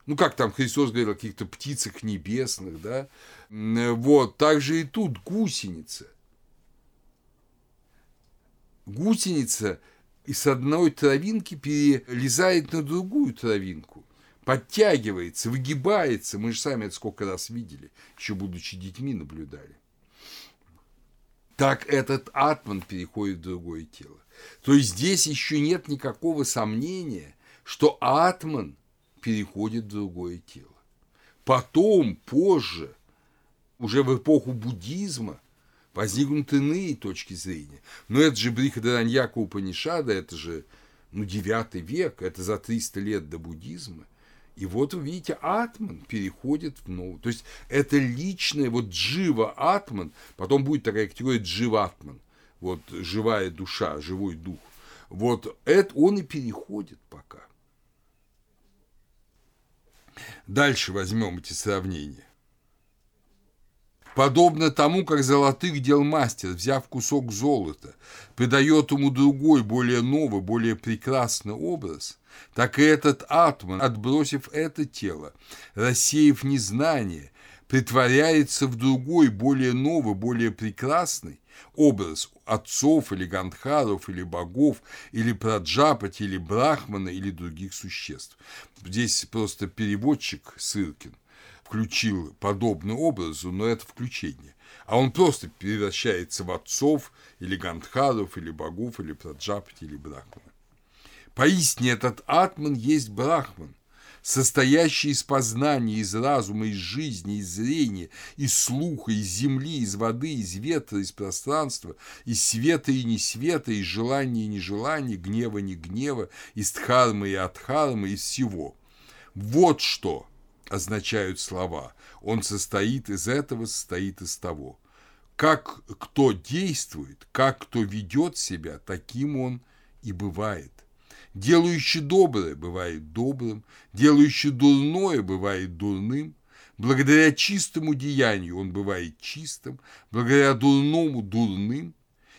ну, как там Христос говорил о каких-то птицах небесных, да, вот, также и тут гусеница. Гусеница из одной травинки перелезает на другую травинку, подтягивается, выгибается. Мы же сами это сколько раз видели, еще будучи детьми наблюдали. Так этот атман переходит в другое тело. То есть здесь еще нет никакого сомнения, что атман – переходит в другое тело. Потом, позже, уже в эпоху буддизма, возникнут иные точки зрения. Но это же Брихадараньяка Упанишада, это же ну, 9 век, это за 300 лет до буддизма. И вот вы видите, Атман переходит в новую. То есть это личное, вот Джива Атман, потом будет такая категория Джива Атман, вот живая душа, живой дух. Вот это он и переходит пока. Дальше возьмем эти сравнения. Подобно тому, как золотых дел мастер, взяв кусок золота, придает ему другой, более новый, более прекрасный образ, так и этот атман, отбросив это тело, рассеяв незнание, притворяется в другой, более новый, более прекрасный образ отцов или гандхаров, или богов, или праджапати, или брахмана, или других существ. Здесь просто переводчик Сыркин включил подобный образу, но это включение. А он просто превращается в отцов, или гандхаров, или богов, или праджапати, или брахмана. Поистине этот атман есть брахман, состоящий из познания, из разума, из жизни, из зрения, из слуха, из земли, из воды, из ветра, из пространства, из света и несвета, из желания и нежелания, гнева и не гнева, из дхармы и адхармы, из всего. Вот что означают слова. Он состоит из этого, состоит из того. Как кто действует, как кто ведет себя, таким он и бывает. Делающий доброе бывает добрым, делающий дурное бывает дурным, благодаря чистому деянию он бывает чистым, благодаря дурному – дурным.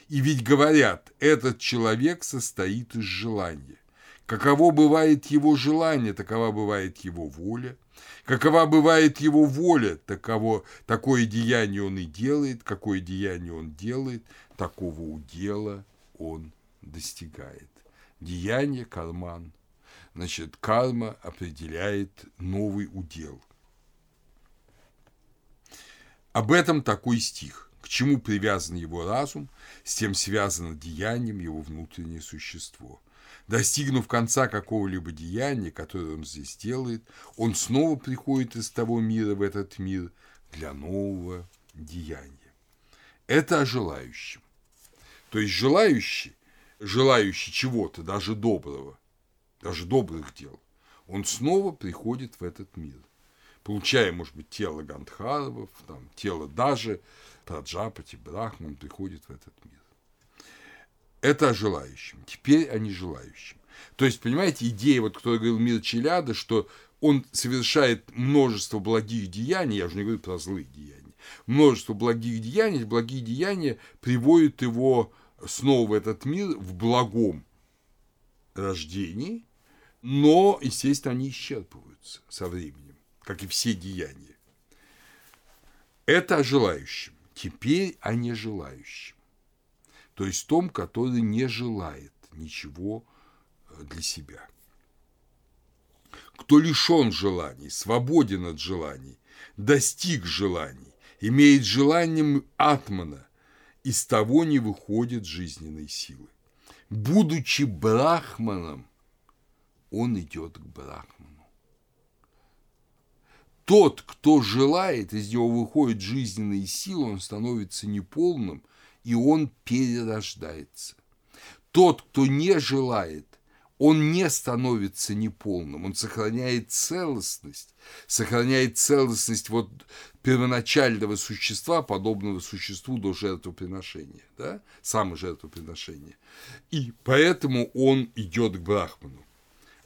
И ведь говорят, этот человек состоит из желания. Каково бывает его желание, такова бывает его воля. Какова бывает его воля, таково, такое деяние он и делает, какое деяние он делает, такого удела он достигает деяние карман. Значит, карма определяет новый удел. Об этом такой стих. К чему привязан его разум, с тем связано деянием его внутреннее существо. Достигнув конца какого-либо деяния, которое он здесь делает, он снова приходит из того мира в этот мир для нового деяния. Это о желающем. То есть желающий желающий чего-то, даже доброго, даже добрых дел, он снова приходит в этот мир, получая, может быть, тело Гандхаровов, там, тело даже Праджапати, Брахман, приходит в этот мир. Это о желающем. Теперь о нежелающем. То есть, понимаете, идея, вот кто говорил мир Челяда, что он совершает множество благих деяний, я уже не говорю про злые деяния, множество благих деяний, благие деяния приводят его снова в этот мир в благом рождении, но, естественно, они исчерпываются со временем. как и все деяния. Это о желающем. Теперь о нежелающем. То есть том, который не желает ничего э, для себя. Кто лишен желаний, свободен от желаний, достиг желаний, имеет желанием атмана, из того не выходит жизненной силы. Будучи брахманом, он идет к брахману. Тот, кто желает, из него выходит жизненные силы, он становится неполным, и он перерождается. Тот, кто не желает, он не становится неполным, он сохраняет целостность, сохраняет целостность вот первоначального существа, подобного существу до жертвоприношения, да, саможертвоприношения. И поэтому он идет к Брахману.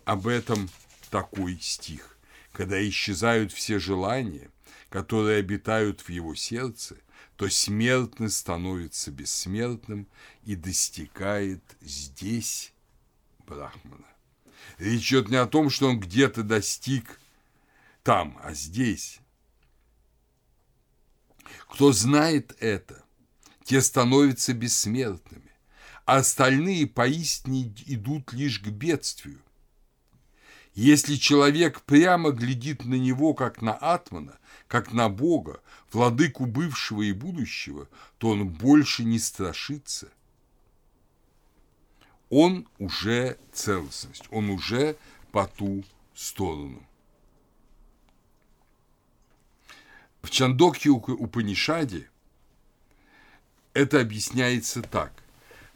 Об этом такой стих. Когда исчезают все желания, которые обитают в его сердце, то смертный становится бессмертным и достигает здесь Брахмана. Речь идет не о том, что он где-то достиг там, а здесь. Кто знает это, те становятся бессмертными, а остальные поистине идут лишь к бедствию. Если человек прямо глядит на него, как на Атмана, как на Бога, владыку бывшего и будущего, то он больше не страшится. Он уже целостность, он уже по ту сторону. В Чандокхе Упанишаде это объясняется так.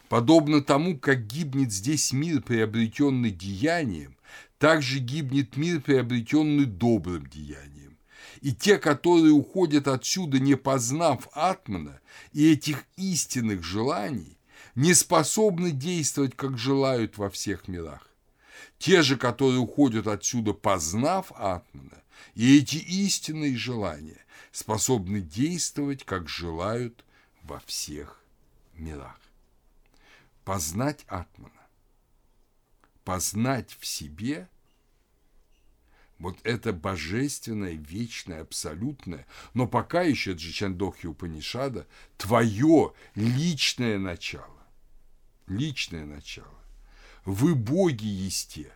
Подобно тому, как гибнет здесь мир, приобретенный деянием, так же гибнет мир, приобретенный добрым деянием. И те, которые уходят отсюда, не познав Атмана и этих истинных желаний, не способны действовать, как желают во всех мирах. Те же, которые уходят отсюда, познав Атмана, и эти истинные желания способны действовать, как желают во всех мирах. Познать Атмана, познать в себе вот это божественное, вечное, абсолютное, но пока еще Джичандохи Упанишада, твое личное начало. Личное начало. Вы боги есте,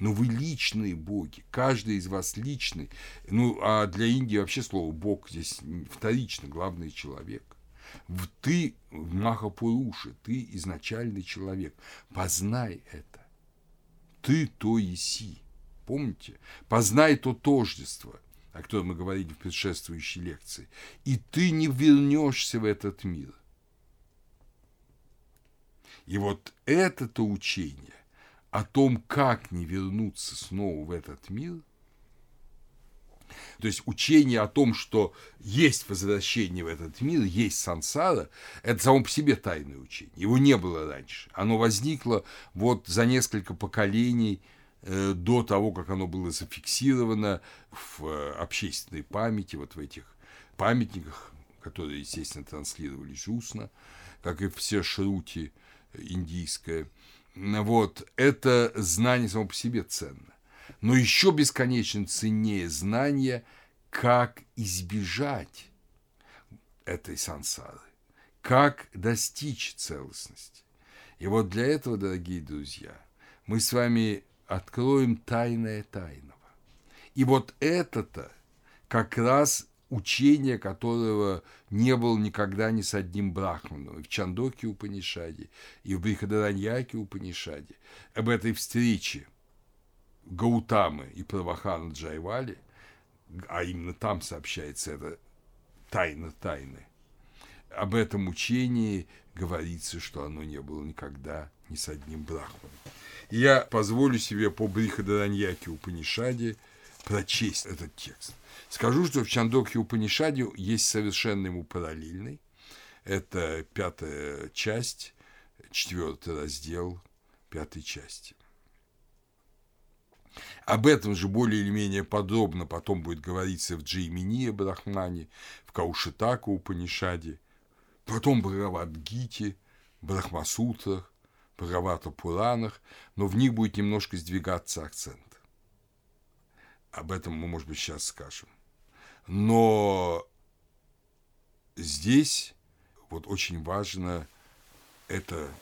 но вы личные боги. Каждый из вас личный. Ну, а для Индии вообще слово «бог» здесь вторично, главный человек. Ты Махапуруши, ты изначальный человек. Познай это. Ты то еси. Помните? Познай то тождество, о котором мы говорили в предшествующей лекции. И ты не вернешься в этот мир. И вот это-то учение о том, как не вернуться снова в этот мир, то есть учение о том, что есть возвращение в этот мир, есть сансара, это само по себе тайное учение. Его не было раньше. Оно возникло вот за несколько поколений – до того, как оно было зафиксировано в э, общественной памяти, вот в этих памятниках, которые, естественно, транслировались устно, как и все шрути индийское. Вот, это знание само по себе ценно. Но еще бесконечно ценнее знание, как избежать этой сансары, как достичь целостности. И вот для этого, дорогие друзья, мы с вами откроем тайное тайного. И вот это-то как раз учение, которого не было никогда ни с одним брахманом. И в Чандоке Упанишаде, и в Брихадараньяке Упанишаде. Об этой встрече Гаутамы и Правахана Джайвали, а именно там сообщается это тайна тайны, об этом учении говорится, что оно не было никогда ни с одним брахманом. Я позволю себе по Брихадараньяке Упанишаде прочесть этот текст. Скажу, что в Чандокхе Упанишаде есть совершенно ему параллельный. Это пятая часть, четвертый раздел пятой части. Об этом же более или менее подробно потом будет говориться в Джейминия Брахмане, в Каушитака Упанишаде, потом в Бхагавадгите, Брахмасутрах, Бхагавата Пуранах, но в них будет немножко сдвигаться акцент. Об этом мы, может быть, сейчас скажем. Но здесь вот очень важно это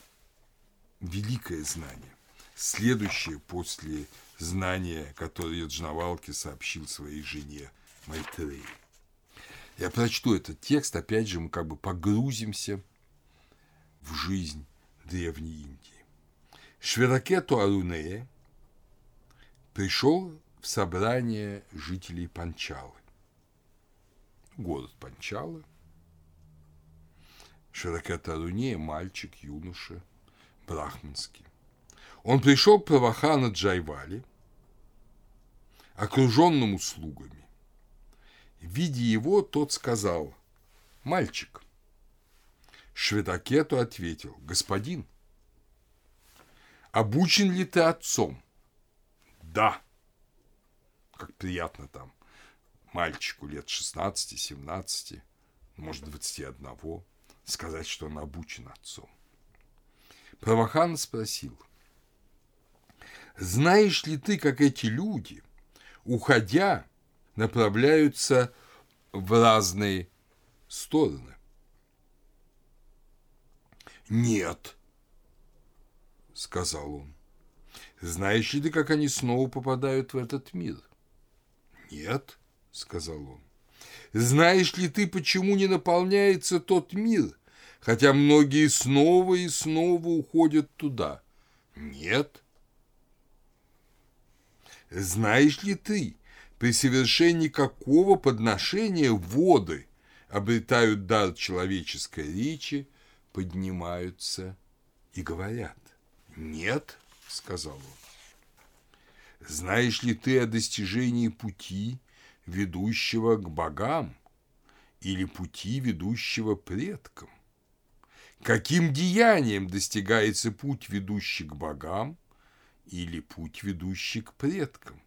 великое знание, следующее после знания, которое Джнавалки сообщил своей жене Майтреи. Я прочту этот текст, опять же, мы как бы погрузимся в жизнь Древней Индии. Шверакету Арунея пришел в собрание жителей Панчалы. Город Панчала. Широкета Арунея – мальчик, юноша, брахманский. Он пришел к Правахана Джайвали, окруженному слугами. Видя его, тот сказал, «Мальчик». Шветакету ответил, «Господин, обучен ли ты отцом?» «Да». Как приятно там мальчику лет 16-17, может, 21, сказать, что он обучен отцом. Правохан спросил, знаешь ли ты, как эти люди, уходя, направляются в разные стороны? Нет, сказал он. Знаешь ли ты, как они снова попадают в этот мир? Нет, сказал он. Знаешь ли ты, почему не наполняется тот мир, хотя многие снова и снова уходят туда? Нет. Знаешь ли ты, при совершении какого подношения воды обретают дар человеческой речи, поднимаются и говорят? Нет, сказал он. Знаешь ли ты о достижении пути, ведущего к богам, или пути, ведущего предкам? Каким деянием достигается путь, ведущий к богам, или путь, ведущий к предкам?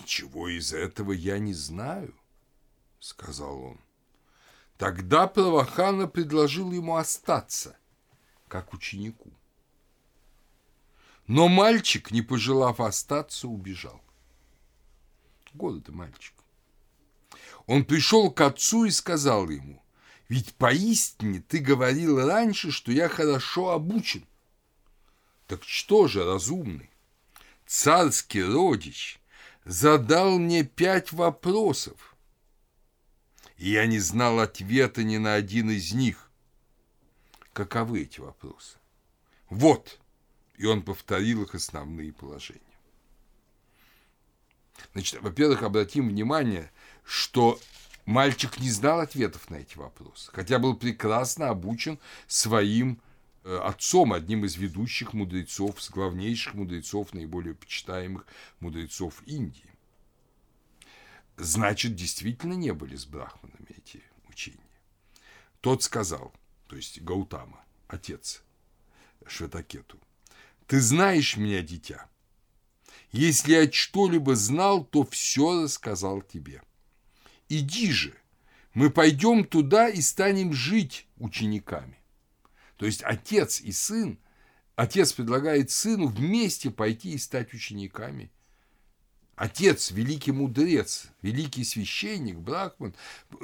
Ничего из этого я не знаю, сказал он. Тогда Правахана предложил ему остаться, как ученику. Но мальчик, не пожелав остаться, убежал. Года-то мальчик. Он пришел к отцу и сказал ему, «Ведь поистине ты говорил раньше, что я хорошо обучен. Так что же, разумный, царский родич задал мне пять вопросов, и я не знал ответа ни на один из них. Каковы эти вопросы? Вот, и он повторил их основные положения. Значит, во-первых, обратим внимание, что мальчик не знал ответов на эти вопросы, хотя был прекрасно обучен своим Э, отцом, одним из ведущих мудрецов, с главнейших мудрецов, наиболее почитаемых мудрецов Индии. Значит, действительно не были с брахманами эти учения. Тот сказал, то есть Гаутама, отец Шветакету, «Ты знаешь меня, дитя. Если я что-либо знал, то все рассказал тебе. Иди же, мы пойдем туда и станем жить учениками. То есть отец и сын, отец предлагает сыну вместе пойти и стать учениками. Отец, великий мудрец, великий священник, Брахман,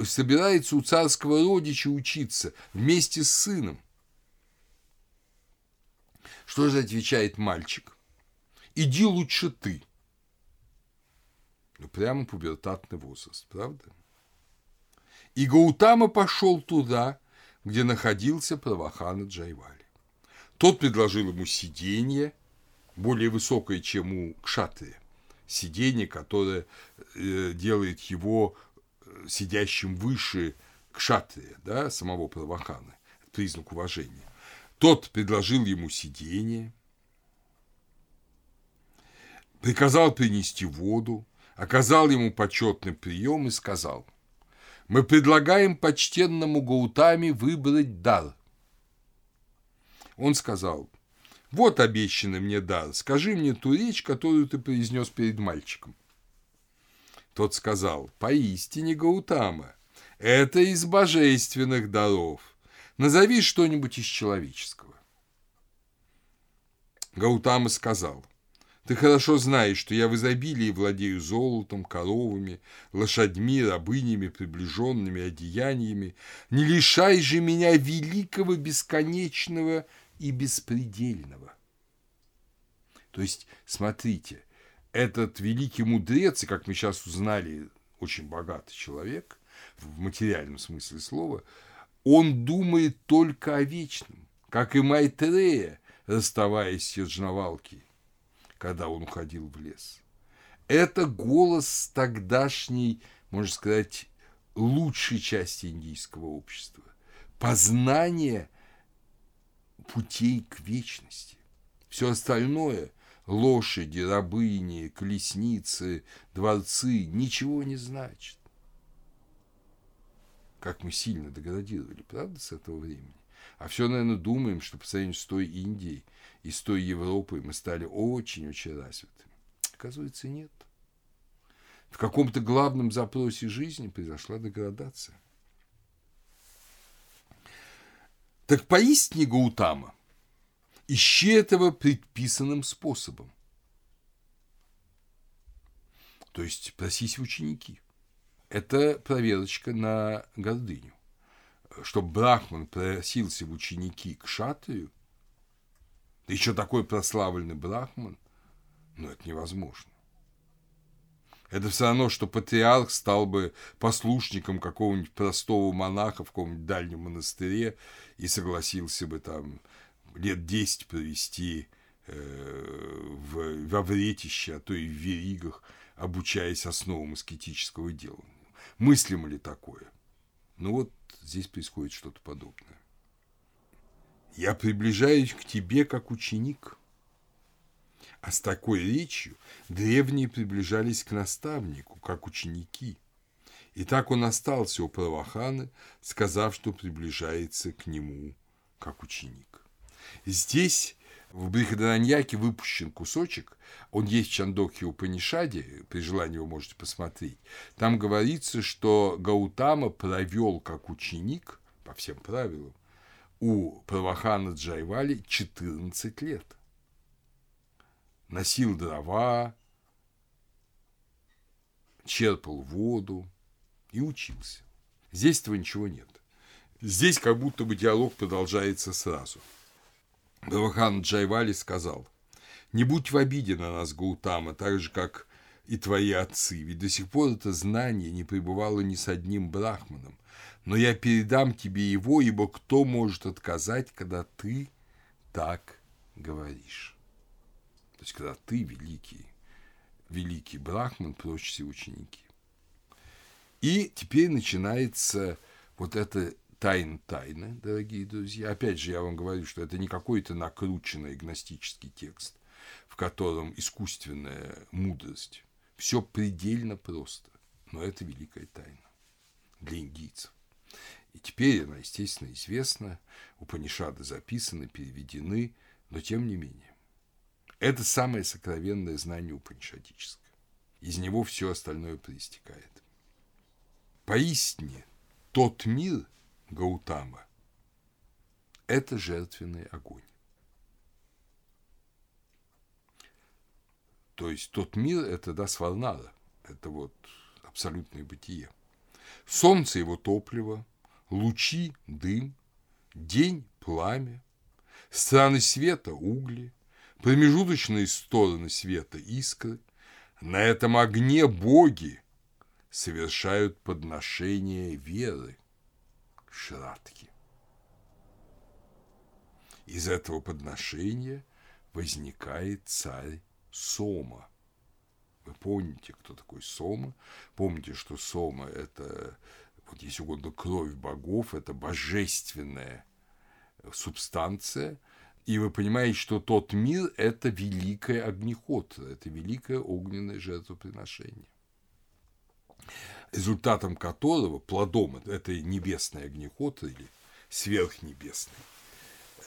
собирается у царского родича учиться вместе с сыном. Что же отвечает мальчик? Иди лучше ты. Ну, прямо пубертатный возраст, правда? И Гаутама пошел туда, где находился Правахана Джайвали. Тот предложил ему сиденье, более высокое, чем у Кшатрия, сиденье, которое э, делает его э, сидящим выше Кшатрия, да, самого Правахана, признак уважения. Тот предложил ему сиденье, приказал принести воду, оказал ему почетный прием и сказал – мы предлагаем почтенному Гаутами выбрать дар. Он сказал, вот обещанный мне дар, скажи мне ту речь, которую ты произнес перед мальчиком. Тот сказал, поистине Гаутама, это из божественных даров. Назови что-нибудь из человеческого. Гаутама сказал, Ты хорошо знаешь, что я в изобилии владею золотом, коровами, лошадьми, рабынями, приближенными одеяниями. Не лишай же меня великого, бесконечного и беспредельного. То есть, смотрите, этот великий мудрец, и как мы сейчас узнали, очень богатый человек, в материальном смысле слова, он думает только о вечном, как и Майтрея, расставаясь с Яджнавалки, когда он уходил в лес. Это голос тогдашней, можно сказать, лучшей части индийского общества. Познание путей к вечности. Все остальное – лошади, рабыни, колесницы, дворцы – ничего не значит. Как мы сильно деградировали, правда, с этого времени? А все, наверное, думаем, что по сравнению с той Индией и с той Европой мы стали очень-очень развитыми. Оказывается, нет. В каком-то главном запросе жизни произошла деградация. Так поистине Гаутама ищи этого предписанным способом. То есть просись в ученики. Это проверочка на гордыню чтобы Брахман просился в ученики к Шатрию, да еще такой прославленный Брахман, ну, это невозможно. Это все равно, что патриарх стал бы послушником какого-нибудь простого монаха в каком-нибудь дальнем монастыре и согласился бы там лет десять провести э, в, во вретище, а то и в веригах, обучаясь основам аскетического дела. Мыслимо ли такое? Ну вот здесь происходит что-то подобное. Я приближаюсь к тебе как ученик. А с такой речью древние приближались к наставнику, как ученики. И так он остался у Праваханы, сказав, что приближается к нему как ученик. Здесь в Брихадараньяке выпущен кусочек, он есть в Чандокхе Упанишаде, при желании вы можете посмотреть. Там говорится, что Гаутама провел как ученик, по всем правилам, у Правахана Джайвали 14 лет. Носил дрова, черпал воду и учился. Здесь этого ничего нет. Здесь как будто бы диалог продолжается сразу – Бавахан Джайвали сказал, «Не будь в обиде на нас, Гаутама, так же, как и твои отцы, ведь до сих пор это знание не пребывало ни с одним брахманом, но я передам тебе его, ибо кто может отказать, когда ты так говоришь?» То есть, когда ты великий, великий брахман, прочь ученики. И теперь начинается вот это тайн тайны, дорогие друзья. Опять же, я вам говорю, что это не какой-то накрученный гностический текст, в котором искусственная мудрость. Все предельно просто, но это великая тайна для индийцев. И теперь она, естественно, известна, Упанишады записаны, переведены, но тем не менее. Это самое сокровенное знание упанишадическое. Из него все остальное проистекает. Поистине, тот мир – Гаутама – это жертвенный огонь. То есть тот мир – это да, сварнара, это вот абсолютное бытие. Солнце – его топливо, лучи – дым, день – пламя, страны света – угли, промежуточные стороны света – искры. На этом огне боги совершают подношение веры. Шратки. Из этого подношения возникает царь Сома. Вы помните, кто такой Сома? Помните, что Сома – это, вот если угодно, кровь богов, это божественная субстанция, и вы понимаете, что тот мир – это великое огнехотра, это великое огненное жертвоприношение результатом которого, плодом этой небесной огнехоты или сверхнебесной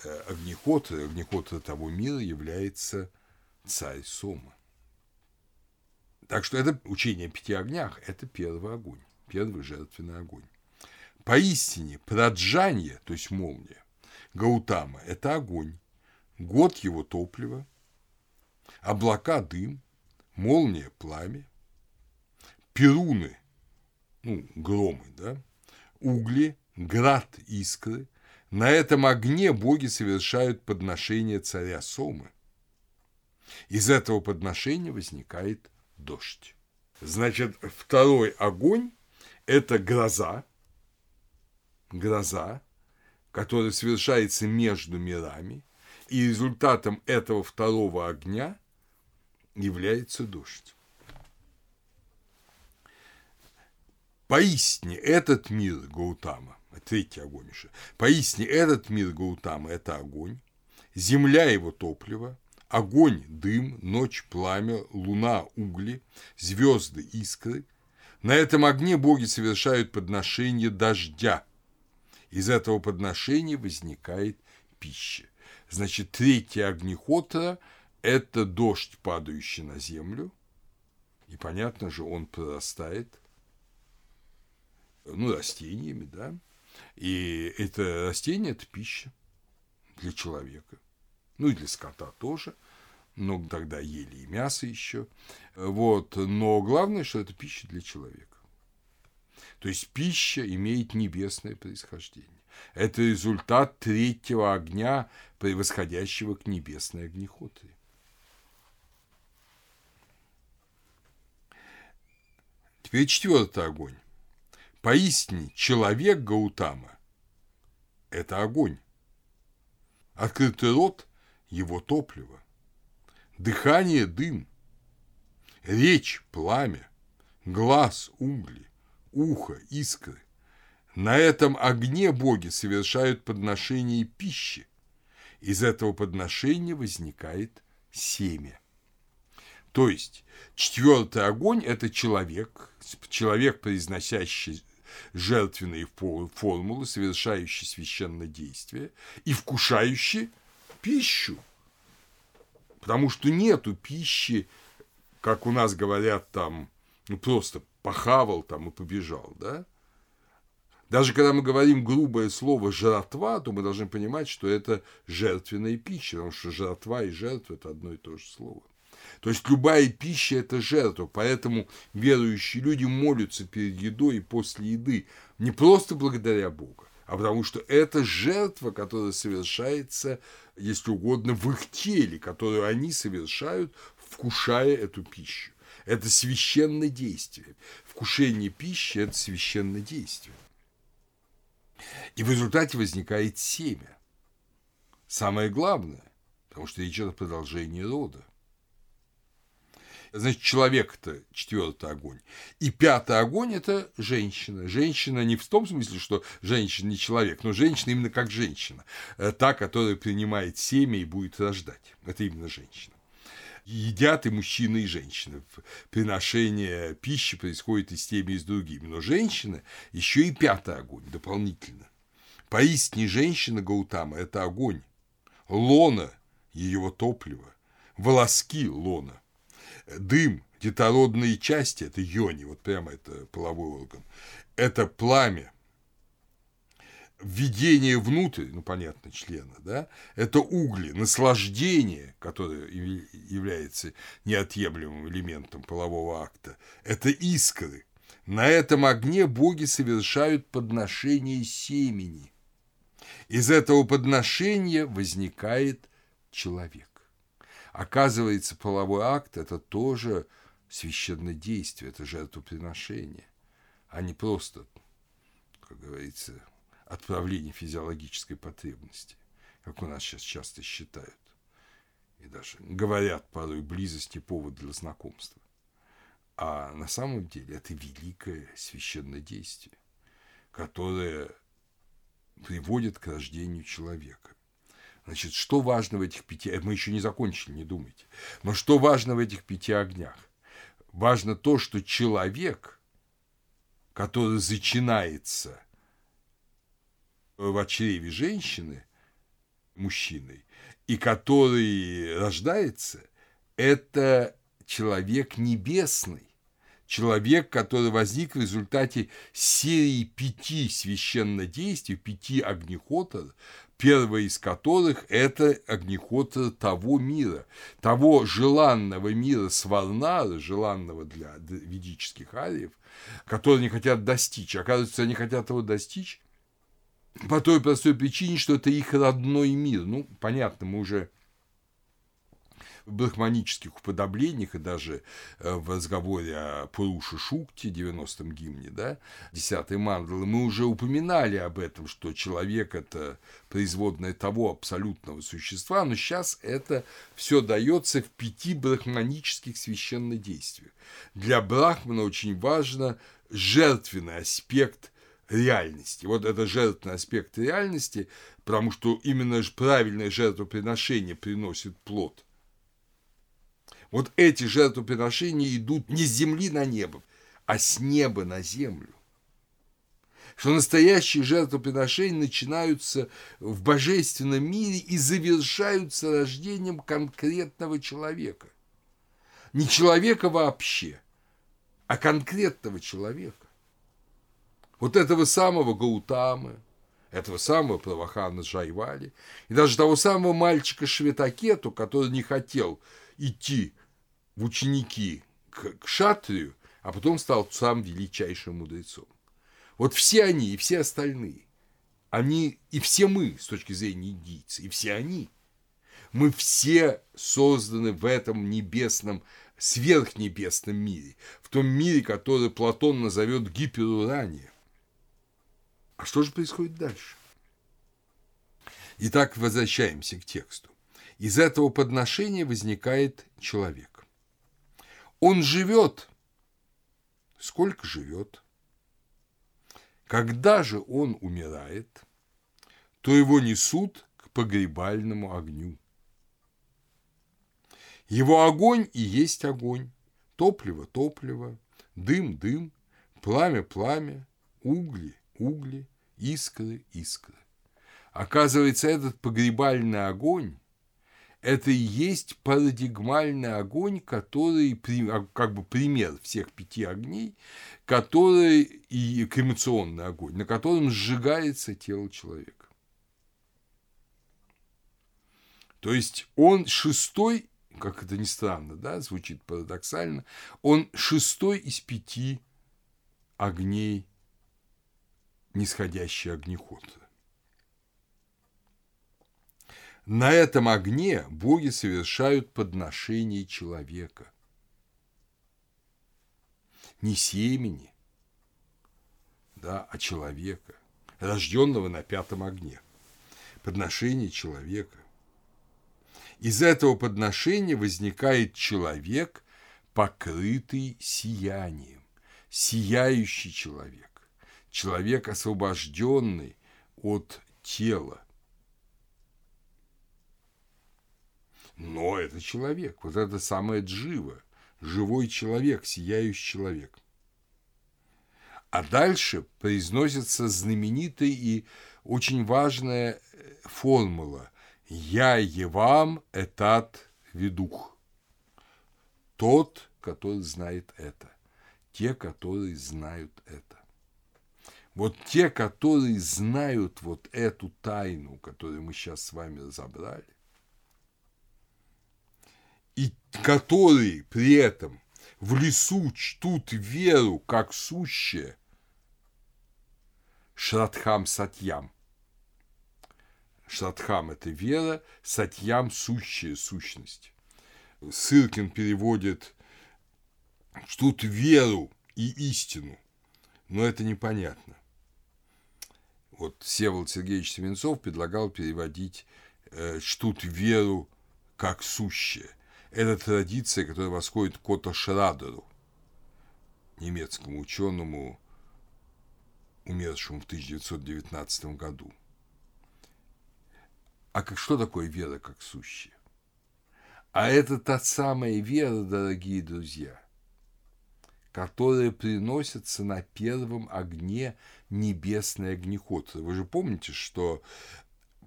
э, огнехоты, огнехоты того мира является царь Сома. Так что это учение о пяти огнях – это первый огонь, первый жертвенный огонь. Поистине, проджанье, то есть молния, Гаутама – это огонь, год его топлива, облака – дым, молния – пламя, перуны, ну, громы, да, угли, град, искры. На этом огне боги совершают подношение царя Сомы. Из этого подношения возникает дождь. Значит, второй огонь – это гроза, гроза, которая совершается между мирами, и результатом этого второго огня является дождь. Поистине этот мир Гаутама, третий огонь еще, поистине этот мир Гаутама – это огонь, земля его топливо, огонь – дым, ночь – пламя, луна – угли, звезды – искры. На этом огне боги совершают подношение дождя. Из этого подношения возникает пища. Значит, третий огнехотра – это дождь, падающий на землю. И понятно же, он прорастает ну, растениями, да. И это растение – это пища для человека. Ну, и для скота тоже. Но тогда ели и мясо еще. Вот. Но главное, что это пища для человека. То есть пища имеет небесное происхождение. Это результат третьего огня, превосходящего к небесной огнехотре. Теперь четвертый огонь. Поистине, человек Гаутама – это огонь. Открытый рот – его топливо. Дыхание – дым. Речь – пламя. Глаз – угли. Ухо – искры. На этом огне боги совершают подношение пищи. Из этого подношения возникает семя. То есть четвертый огонь – это человек, человек, произносящий жертвенные формулы, совершающий священное действие и вкушающий пищу. Потому что нету пищи, как у нас говорят там, ну просто похавал там и побежал, да? Даже когда мы говорим грубое слово «жратва», то мы должны понимать, что это жертвенная пища, потому что жратва и жертва – это одно и то же слово. То есть любая пища – это жертва, поэтому верующие люди молятся перед едой и после еды не просто благодаря Богу, а потому что это жертва, которая совершается, если угодно, в их теле, которую они совершают, вкушая эту пищу. Это священное действие. Вкушение пищи – это священное действие. И в результате возникает семя. Самое главное, потому что речь о продолжении рода. Значит, человек – это четвертый огонь. И пятый огонь – это женщина. Женщина не в том смысле, что женщина не человек, но женщина именно как женщина. Э, та, которая принимает семя и будет рождать. Это именно женщина. Едят и мужчины, и женщины. Приношение пищи происходит и с теми, и с другими. Но женщина еще и пятый огонь дополнительно. Поистине женщина Гаутама – это огонь. Лона – ее топливо. Волоски – лона дым, детородные части, это йони, вот прямо это половой орган, это пламя, введение внутрь, ну, понятно, члена, да, это угли, наслаждение, которое является неотъемлемым элементом полового акта, это искры. На этом огне боги совершают подношение семени. Из этого подношения возникает человек. Оказывается, половой акт – это тоже священное действие, это жертвоприношение, а не просто, как говорится, отправление физиологической потребности, как у нас сейчас часто считают. И даже говорят порой близости повод для знакомства. А на самом деле это великое священное действие, которое приводит к рождению человека. Значит, что важно в этих пяти... Мы еще не закончили, не думайте. Но что важно в этих пяти огнях? Важно то, что человек, который зачинается в чреве женщины, мужчиной, и который рождается, это человек небесный, человек, который возник в результате серии пяти священнодействий, пяти огнехотов, первая из которых – это огнехотра того мира, того желанного мира Сварнара, желанного для ведических ариев, который они хотят достичь. Оказывается, они хотят его достичь по той простой причине, что это их родной мир. Ну, понятно, мы уже в брахманических уподоблениях и даже э, в разговоре о Пуруше Шукте, 90-м гимне, да, 10-й мандалы, мы уже упоминали об этом, что человек – это производное того абсолютного существа, но сейчас это все дается в пяти брахманических священнодействиях. Для брахмана очень важно жертвенный аспект реальности. Вот это жертвенный аспект реальности, потому что именно правильное жертвоприношение приносит плод – вот эти жертвоприношения идут не с земли на небо, а с неба на землю. Что настоящие жертвоприношения начинаются в божественном мире и завершаются рождением конкретного человека. Не человека вообще, а конкретного человека. Вот этого самого Гаутамы, этого самого Правахана Джайвали, и даже того самого мальчика Шветакету, который не хотел идти в ученики к, к Шатрию, а потом стал сам величайшим мудрецом. Вот все они и все остальные, они и все мы с точки зрения индийца, и все они, мы все созданы в этом небесном, сверхнебесном мире, в том мире, который Платон назовет гиперурания. А что же происходит дальше? Итак, возвращаемся к тексту. Из этого подношения возникает человек. Он живет. Сколько живет? Когда же он умирает, то его несут к погребальному огню. Его огонь и есть огонь, топливо – топливо, дым – дым, пламя – пламя, угли – угли, искры – искры. Оказывается, этот погребальный огонь это и есть парадигмальный огонь, который, а, как бы пример всех пяти огней, который и кремационный огонь, на котором сжигается тело человека. То есть он шестой, как это ни странно, да, звучит парадоксально, он шестой из пяти огней нисходящий огнеход. На этом огне боги совершают подношение человека. Не семени, да, а человека, рожденного на пятом огне. Подношение человека. Из этого подношения возникает человек, покрытый сиянием, сияющий человек, человек, освобожденный от тела, Но это человек, вот это самое джива, живой человек, сияющий человек. А дальше произносится знаменитая и очень важная э, формула «Я евам этат ведух». Тот, который знает это. Те, которые знают это. Вот те, которые знают вот эту тайну, которую мы сейчас с вами разобрали, и которые при этом в лесу чтут веру как сущее, Шрадхам Сатьям. Шрадхам – это вера, Сатьям – сущая сущность. Сыркин переводит чтут веру и истину, но это непонятно. Вот Севолод Сергеевич Семенцов предлагал переводить э, чтут веру как сущее – это традиция, которая восходит к Отто Шрадеру, немецкому ученому, умершему в 1919 году. А как, что такое вера как сущая? А это та самая вера, дорогие друзья, которая приносится на первом огне небесный огнеход. Вы же помните, что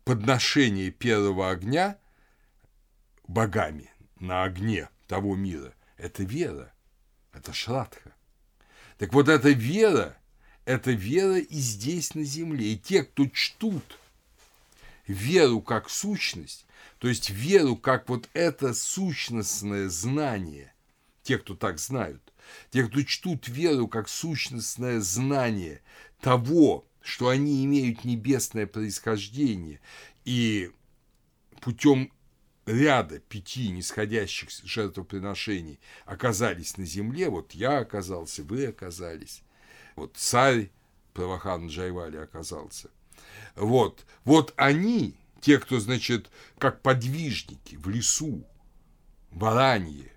подношение первого огня богами на огне того мира, это вера, это шрадха. Так вот эта вера, это вера и здесь на земле. И те, кто чтут веру как сущность, то есть веру как вот это сущностное знание, те, кто так знают, те, кто чтут веру как сущностное знание того, что они имеют небесное происхождение и путем ряда пяти нисходящих жертвоприношений оказались на земле, вот я оказался, вы оказались, вот царь Правахан Джайвали оказался. Вот, вот они, те, кто, значит, как подвижники в лесу, баранье,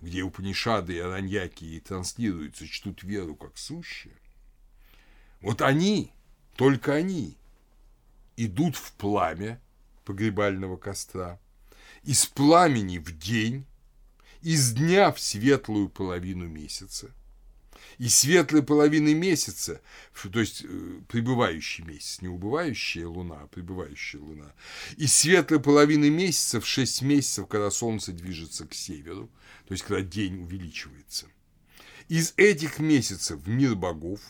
где Упанишады и Араньяки и транслируются, чтут веру как сущее, вот они, только они, идут в пламя погребального костра, из пламени в день, из дня в светлую половину месяца, и светлой половины месяца, то есть э, пребывающий месяц, не убывающая луна, а пребывающая луна, и светлой половины месяца в 6 месяцев, когда солнце движется к северу, то есть когда день увеличивается. Из этих месяцев в мир богов,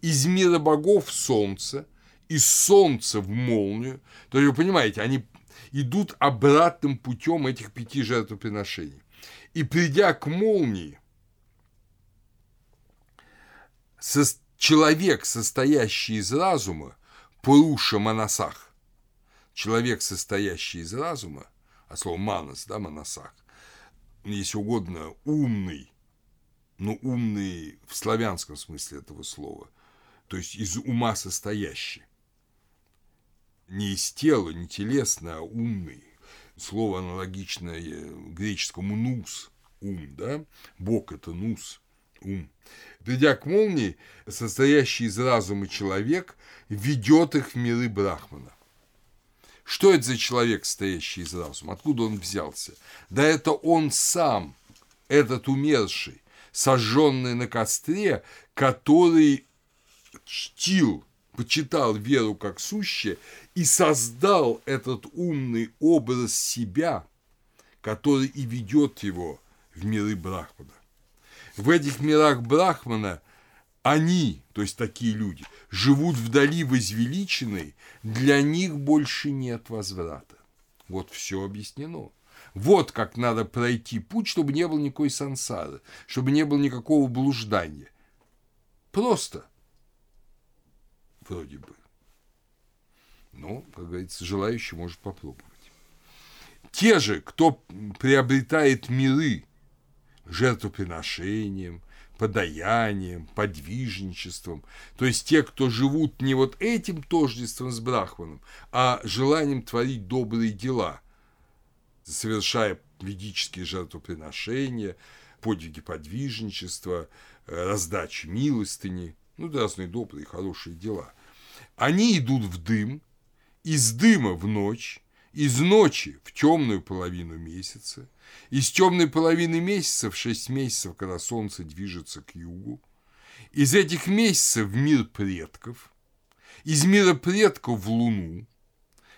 из мира богов в солнце, из солнца в молнию, то есть вы понимаете, они идут обратным путем этих пяти жертвоприношений. И придя к молнии, со, человек, состоящий из разума, Пуруша Манасах, человек, состоящий из разума, а слово манас, да, Манасах, если угодно, умный, но умный в славянском смысле этого слова, то есть из ума состоящий. Не из тела, не телесно, а умный. Слово аналогичное греческому нус, ум, да? Бог – это нус, ум. Придя к молнии, состоящий из разума человек ведет их в миры Брахмана. Что это за человек, стоящий из разума? Откуда он взялся? Да это он сам, этот умерший, сожженный на костре, который чтил, почитал веру как сущее и создал этот умный образ себя, который и ведет его в миры Брахмана в этих мирах Брахмана они, то есть такие люди, живут вдали возвеличенной, для них больше нет возврата. Вот все объяснено. Вот как надо пройти путь, чтобы не было никакой сансары, чтобы не было никакого блуждания. Просто. Вроде бы. Но, как говорится, желающий может попробовать. Те же, кто приобретает миры жертвоприношением, подаянием, подвижничеством. То есть те, кто живут не вот этим тождеством с Брахманом, а желанием творить добрые дела, совершая ведические жертвоприношения, подвиги подвижничества, раздачи милостыни, ну, разные добрые, хорошие дела. Они идут в дым, из дыма в ночь, из ночи в темную половину месяца, из темной половины месяца в шесть месяцев, когда солнце движется к югу, из этих месяцев в мир предков, из мира предков в луну,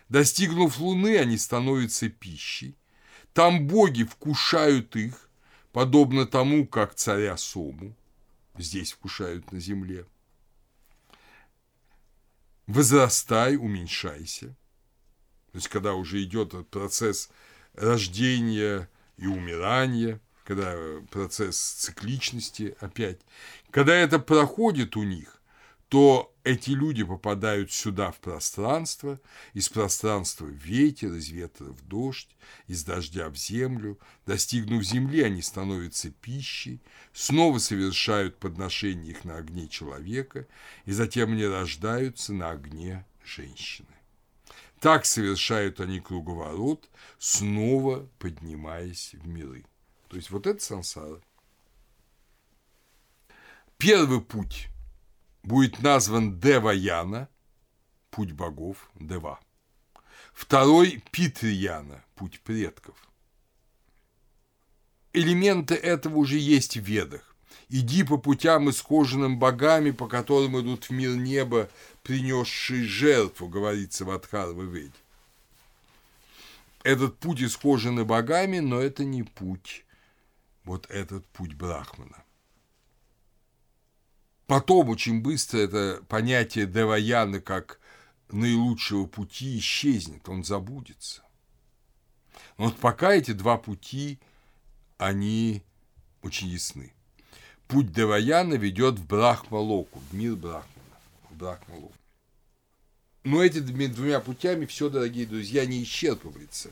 достигнув луны, они становятся пищей, там боги вкушают их, подобно тому, как царя Сому здесь вкушают на земле. Возрастай, уменьшайся – то есть, когда уже идет процесс рождения и умирания, когда процесс цикличности опять, когда это проходит у них, то эти люди попадают сюда в пространство, из пространства в ветер, из ветра в дождь, из дождя в землю. Достигнув земли, они становятся пищей, снова совершают подношение их на огне человека, и затем они рождаются на огне женщины. Так совершают они круговорот, снова поднимаясь в миры. То есть вот это сансара. Первый путь будет назван Деваяна, путь богов, Дева. Второй – Питрияна, путь предков. Элементы этого уже есть в ведах. Иди по путям, исхоженным богами, по которым идут в мир неба, принесшие жертву, говорится в Адхарве Этот путь исхоженный богами, но это не путь, вот этот путь Брахмана. Потом очень быстро это понятие Деваяны как наилучшего пути исчезнет, он забудется. Но вот пока эти два пути, они очень ясны. Путь Деваяна ведет в Брахмалоку, в мир Брахмана, в Брахмалоку. Но этими двумя путями все, дорогие друзья, не исчерпывается.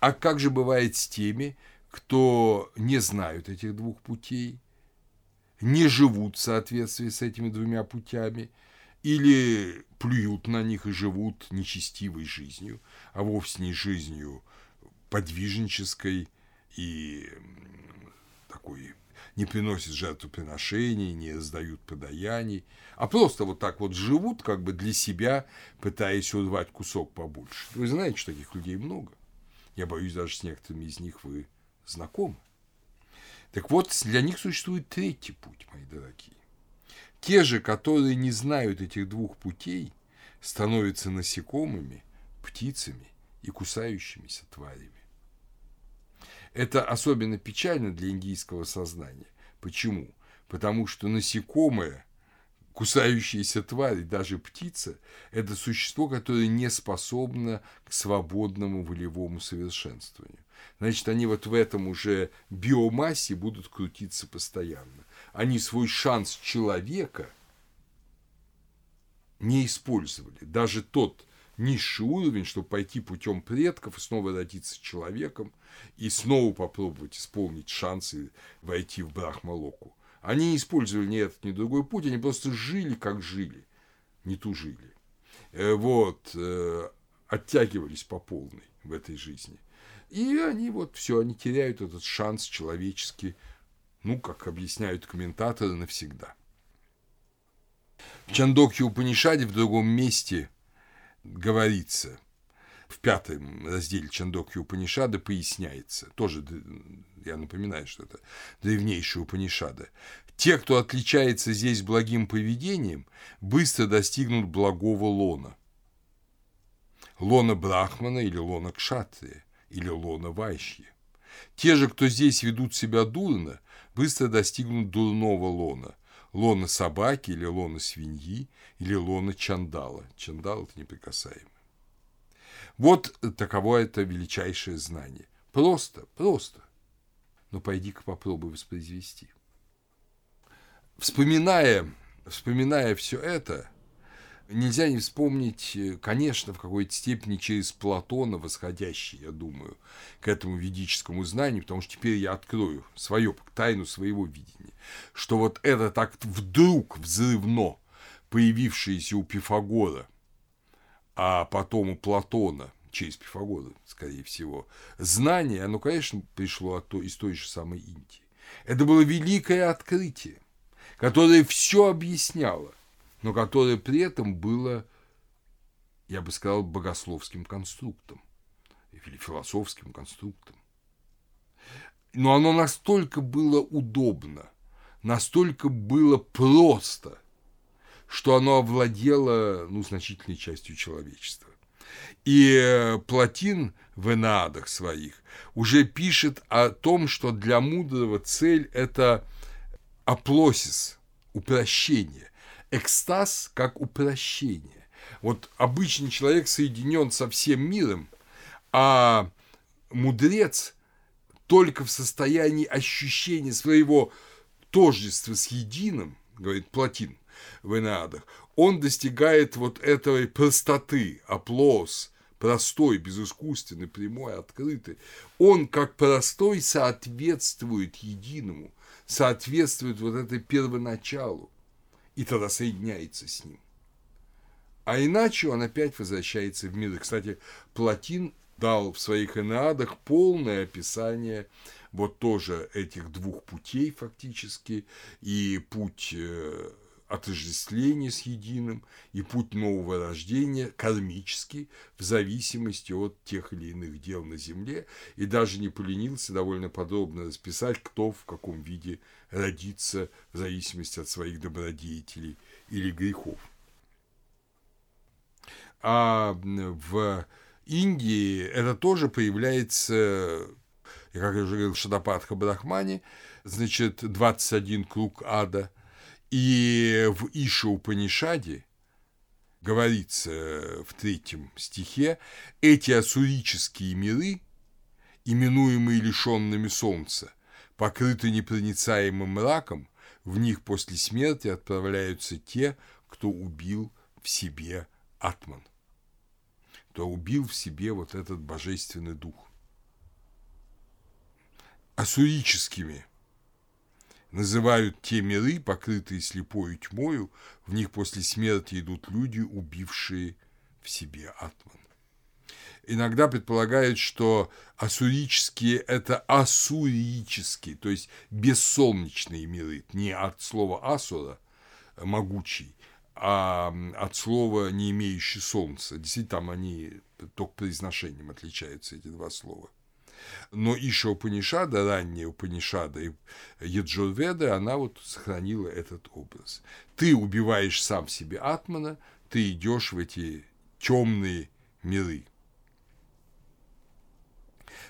А как же бывает с теми, кто не знают этих двух путей, не живут в соответствии с этими двумя путями, или плюют на них и живут нечестивой жизнью, а вовсе не жизнью подвижнической и такой не приносят жертвоприношений, не раздают подаяний, а просто вот так вот живут как бы для себя, пытаясь урвать кусок побольше. Вы знаете, что таких людей много. Я боюсь, даже с некоторыми из них вы знакомы. Так вот, для них существует третий путь, мои дорогие. Те же, которые не знают этих двух путей, становятся насекомыми, птицами и кусающимися тварями. Это особенно печально для индийского сознания. Почему? Потому что насекомое, кусающаяся тварь, даже птица – это существо, которое не способно к свободному волевому совершенствованию. Значит, они вот в этом уже биомассе будут крутиться постоянно. Они свой шанс человека не использовали. Даже тот низший уровень, чтобы пойти путем предков и снова родиться человеком, и снова попробовать исполнить шансы войти в Брахмалоку. Они не использовали ни этот, ни другой путь, они просто жили, как жили, не тужили. Э, вот, э, оттягивались по полной в этой жизни. И они вот все, они теряют этот шанс человеческий, ну, как объясняют комментаторы, навсегда. В Чандокхе Упанишаде в другом месте говорится, в пятом разделе Чандокхи Упанишада поясняется, тоже, я напоминаю, что это древнейшая Упанишада, те, кто отличается здесь благим поведением, быстро достигнут благого лона. Лона Брахмана или лона Кшатрия или лона Вайшьи. Те же, кто здесь ведут себя дурно, быстро достигнут дурного лона, лона собаки или лона свиньи или лона чандала. Чандал – это неприкасаемый. Вот таково это величайшее знание. Просто, просто. Но пойди-ка попробуй воспроизвести. Вспоминая, вспоминая все это, нельзя не вспомнить, э, конечно, в какой-то степени через Платона восходящий, я думаю, к этому ведическому знанию, потому что теперь я открою свою тайну своего видения, что вот это так вдруг взрывно появившееся у Пифагора, а потом у Платона, через Пифагора, скорее всего, знание, оно, конечно, пришло от той, из той же самой Индии. Это было великое открытие, которое все объясняло но которое при этом было, я бы сказал, богословским конструктом или философским конструктом. Но оно настолько было удобно, настолько было просто, что оно овладело ну, значительной частью человечества. И э, Платин в Энеадах своих уже пишет о том, что для мудрого цель – это аплосис, упрощение, экстаз как упрощение. Вот обычный человек соединен со всем миром, а мудрец только в состоянии ощущения своего тождества с единым, говорит Платин в Энеадах, он достигает вот этой простоты, оплос, простой, безыскусственный, прямой, открытый. Он как простой соответствует единому, соответствует вот этой первоначалу и тогда соединяется с ним. А иначе он опять возвращается в мир. Кстати, Платин дал в своих Энеадах полное описание вот тоже этих двух путей фактически, и путь отождествления с единым, и путь нового рождения кармический, в зависимости от тех или иных дел на земле, и даже не поленился довольно подробно расписать, кто в каком виде родится в зависимости от своих добродетелей или грехов. А в Индии это тоже появляется, как я уже говорил, Шадападха Брахмане, значит, 21 круг ада, и в Иша Упанишаде говорится в третьем стихе, эти ассурические миры, именуемые лишенными солнца, покрыты непроницаемым мраком, в них после смерти отправляются те, кто убил в себе Атман, кто убил в себе вот этот божественный дух. Ассурическими называют те миры, покрытые слепою тьмою, в них после смерти идут люди, убившие в себе Атман. Иногда предполагают, что ассурические – это ассурические, то есть бессолнечные миры, не от слова асура – могучий, а от слова не имеющий солнца. Действительно, там они только произношением отличаются, эти два слова. Но Иша Упанишада, ранняя Упанишада и Яджурведа, она вот сохранила этот образ. Ты убиваешь сам себе Атмана, ты идешь в эти темные миры.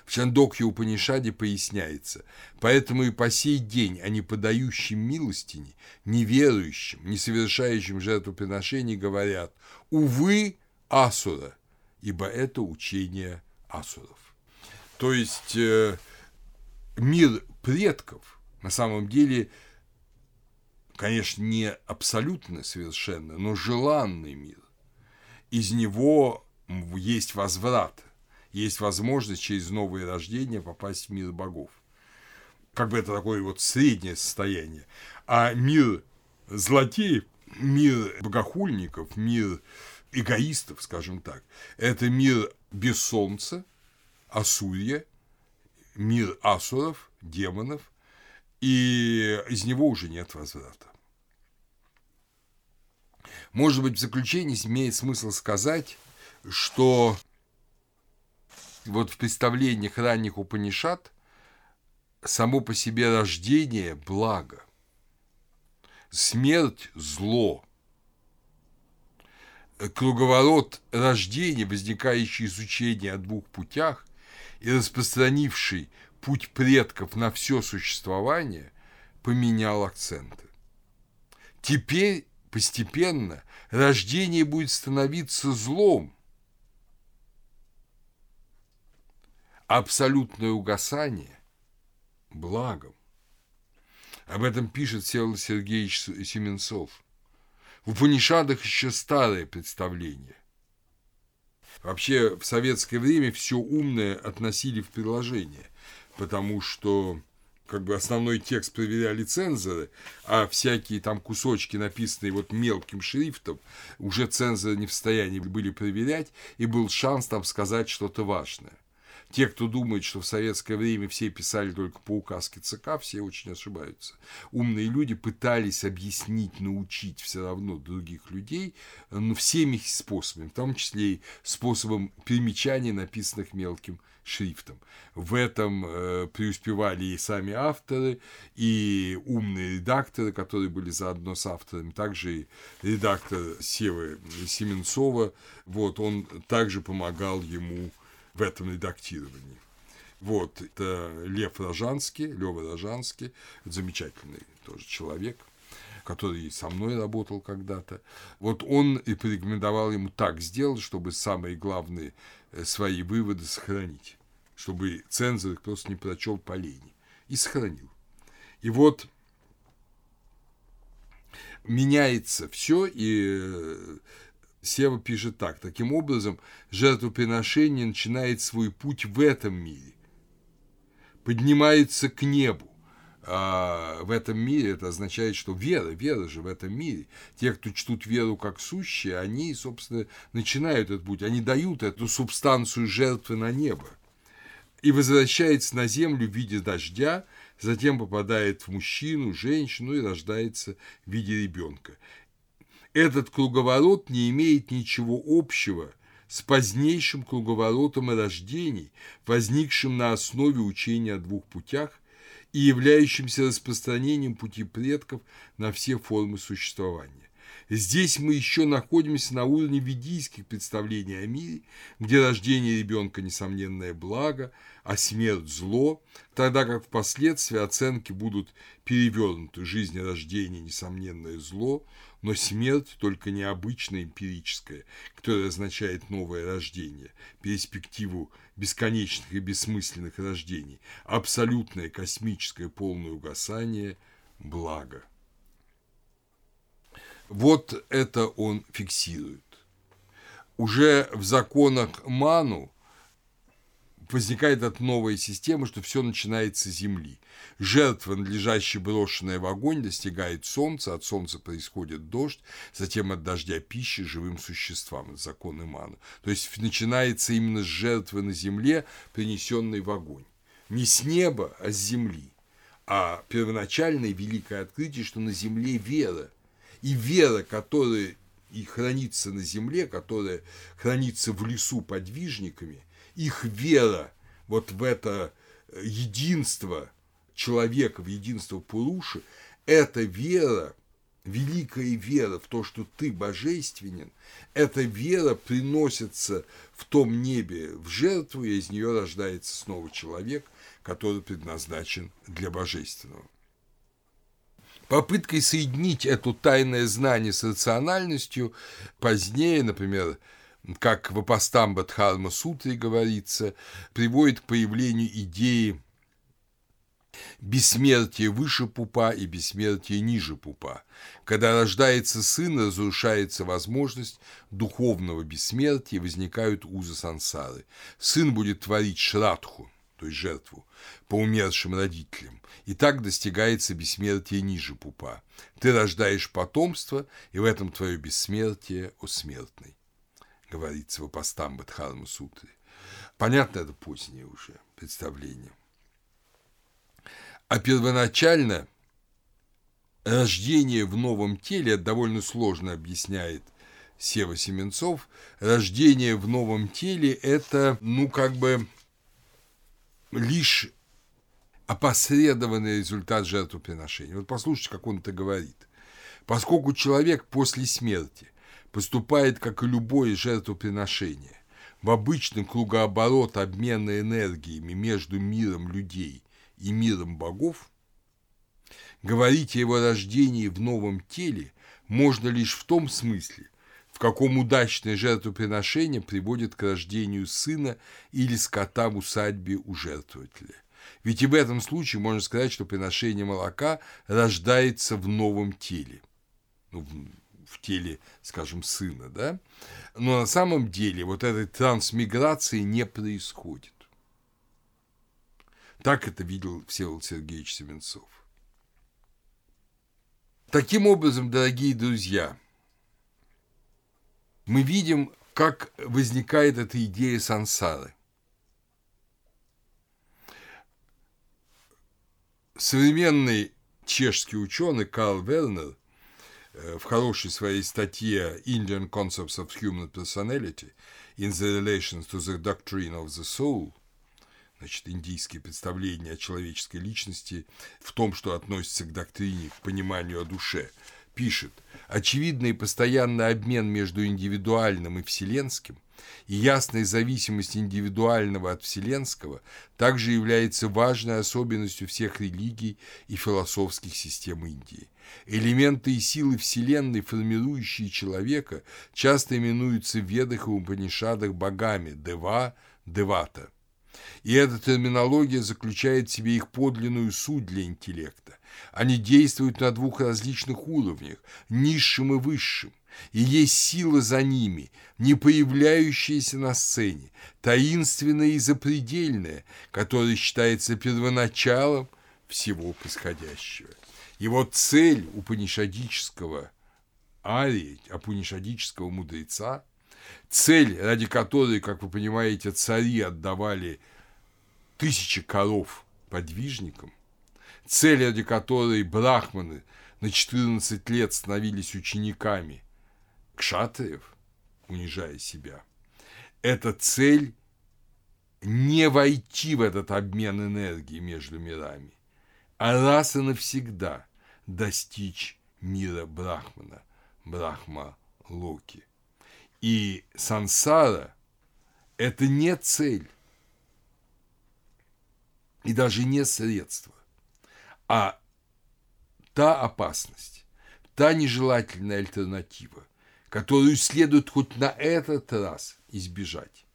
В Чандокье Упанишаде поясняется, поэтому и по сей день они подающим милостине, неверующим, не совершающим жертвоприношений говорят «Увы, Асура», ибо это учение асуров. То есть э, мир предков на самом деле, конечно, не абсолютно совершенно, но желанный мир. Из него есть возврат, есть возможность через новое рождение попасть в мир богов. Как бы это такое вот среднее состояние. А мир злодеев, мир богохульников, мир эгоистов, скажем так, это мир без солнца, Асурья, мир асуров, демонов, и из него уже нет возврата. Может быть, в заключение имеет смысл сказать, что вот в представлениях ранних Упанишат само по себе рождение – благо, смерть – зло, круговорот рождения, возникающий из учения о двух путях, и распространивший путь предков на все существование, поменял акценты. Теперь постепенно рождение будет становиться злом, абсолютное угасание – благом. Об этом пишет Всеволод Сергеевич Семенцов. В Упанишадах еще старое представление. Вообще в советское время все умное относили в приложение, потому что как бы основной текст проверяли цензоры, а всякие там кусочки, написанные вот мелким шрифтом, уже цензоры не в состоянии были проверять, и был шанс там сказать что-то важное. Те, кто думает, что в советское время все писали только по указке ЦК, все очень ошибаются. Умные люди пытались объяснить, научить все равно других людей но всеми способами, в том числе и способом перемечания, написанных мелким шрифтом. В этом э, преуспевали и сами авторы, и умные редакторы, которые были заодно с авторами, также и редактор Севы Семенцова, вот, он также помогал ему в этом редактировании. Вот, это Лев Рожанский, Лева Рожанский, замечательный тоже человек, который со мной работал когда-то. Вот он и порекомендовал ему так сделать, чтобы самые главные э, свои выводы сохранить, чтобы цензор просто не прочел по лени. И сохранил. И вот меняется все, и э, Сева пишет так. Таким образом, жертвоприношение начинает свой путь в этом мире, поднимается к небу. А в этом мире это означает, что вера, вера же в этом мире. Те, кто чтут веру как сущие, они, собственно, начинают этот путь, они дают эту субстанцию жертвы на небо. И возвращается на землю в виде дождя, затем попадает в мужчину, женщину и рождается в виде ребенка. Этот круговорот не имеет ничего общего с позднейшим круговоротом рождений, возникшим на основе учения о двух путях и являющимся распространением пути предков на все формы существования. Здесь мы еще находимся на уровне ведийских представлений о мире, где рождение ребенка – несомненное благо, а смерть – зло, тогда как впоследствии оценки будут перевернуты. Жизнь и рождение – несомненное зло, но смерть только необычная эмпирическая, которая означает новое рождение, перспективу бесконечных и бессмысленных рождений, абсолютное космическое полное угасание – благо. Вот это он фиксирует. Уже в законах Ману возникает эта новая система, что все начинается с земли. Жертва, надлежащая брошенная в огонь, достигает солнца, от солнца происходит дождь, затем от дождя пищи живым существам, это закон Имана. То есть начинается именно с жертвы на земле, принесенной в огонь. Не с неба, а с земли. А первоначальное великое открытие, что на земле вера – и вера, которая и хранится на земле, которая хранится в лесу подвижниками, их вера вот в это единство человека, в единство Пуруши, эта вера, великая вера в то, что ты божественен, эта вера приносится в том небе в жертву, и из нее рождается снова человек, который предназначен для божественного. Попыткой соединить это тайное знание с рациональностью позднее, например, как в Апостамба Дхарма Сутре говорится, приводит к появлению идеи бессмертия выше пупа и бессмертия ниже пупа. Когда рождается сын, разрушается возможность духовного бессмертия, возникают узы сансары. Сын будет творить шрадху, то есть жертву, по умершим родителям. И так достигается бессмертие ниже пупа. Ты рождаешь потомство, и в этом твое бессмертие, о смертный, говорится в Апостамбе Дхарма Сутре. Понятно, это позднее уже представление. А первоначально рождение в новом теле, это довольно сложно объясняет Сева Семенцов, рождение в новом теле – это, ну, как бы лишь опосредованный результат жертвоприношения. Вот послушайте, как он это говорит. Поскольку человек после смерти поступает, как и любое жертвоприношение, в обычный кругооборот обмена энергиями между миром людей и миром богов, говорить о его рождении в новом теле можно лишь в том смысле, в каком удачное жертвоприношение приводит к рождению сына или скота в усадьбе у жертвователя. Ведь и в этом случае можно сказать, что приношение молока рождается в новом теле. Ну, в теле, скажем, сына, да? Но на самом деле вот этой трансмиграции не происходит. Так это видел Всеволод Сергеевич Семенцов. Таким образом, дорогие друзья, мы видим, как возникает эта идея сансары. Современный чешский ученый Карл Вернер в хорошей своей статье Indian Concepts of Human Personality in the Relations to the Doctrine of the Soul значит, индийские представления о человеческой личности в том, что относится к доктрине, к пониманию о душе – пишет, очевидный постоянный обмен между индивидуальным и вселенским и ясная зависимость индивидуального от вселенского также является важной особенностью всех религий и философских систем Индии. Элементы и силы Вселенной, формирующие человека, часто именуются в Ведах и Упанишадах богами – Дева, Девата – и эта терминология заключает в себе их подлинную суть для интеллекта. Они действуют на двух различных уровнях – низшем и высшем. И есть сила за ними, не появляющаяся на сцене, таинственная и запредельная, которая считается первоначалом всего происходящего. Вот цель упанишадического арии, апунишадического мудреца, цель, ради которой, как вы понимаете, цари отдавали тысячи коров подвижникам, цель, ради которой брахманы на 14 лет становились учениками кшатриев, унижая себя, эта цель не войти в этот обмен энергии между мирами, а раз и навсегда достичь мира Брахмана, Брахма Локи. И сансара – это не цель и даже не средство, а та опасность, та нежелательная альтернатива, которую следует хоть на этот раз избежать.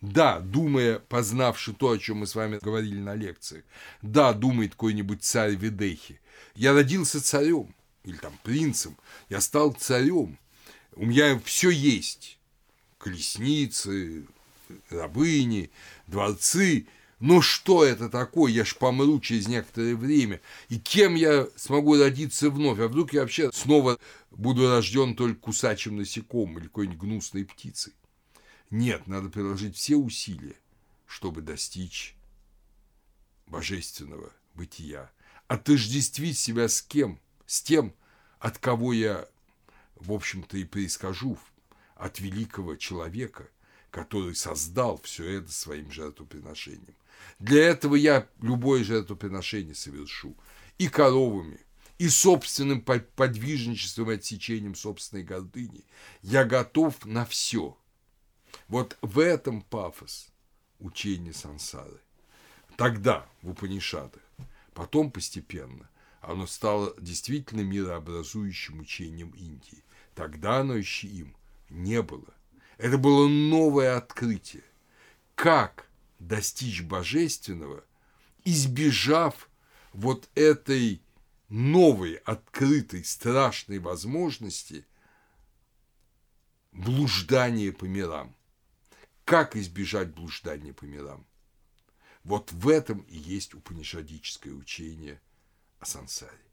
Да, думая, познавши то, о чем мы с вами говорили на лекции, да, думает какой-нибудь царь Ведехи, я родился царем, или там принцем, я стал царем, у меня все есть, колесницы, рабыни, дворцы, но что это такое? Я ж помру через некоторое время. И кем я смогу родиться вновь? А вдруг я вообще снова буду рожден только кусачим насекомым или какой-нибудь гнусной птицей? Нет, надо приложить все усилия, чтобы достичь божественного бытия. Отождествить себя с кем? С тем, от кого я, в общем-то, и происхожу, от великого человека, который создал все это своим жертвоприношением. Для этого я любое жертвоприношение совершу. И коровами, и собственным подвижничеством и отсечением собственной гордыни. Я готов на все. Вот в этом пафос учения сансары. Тогда, в Упанишадах. Потом постепенно оно стало действительно мирообразующим учением Индии. Тогда оно еще им не было. Это было новое открытие. Как достичь божественного, избежав вот этой новой, открытой, страшной возможности блуждания по мирам. Как избежать блуждания по мирам? Вот в этом и есть упанишадическое учение о сансаре.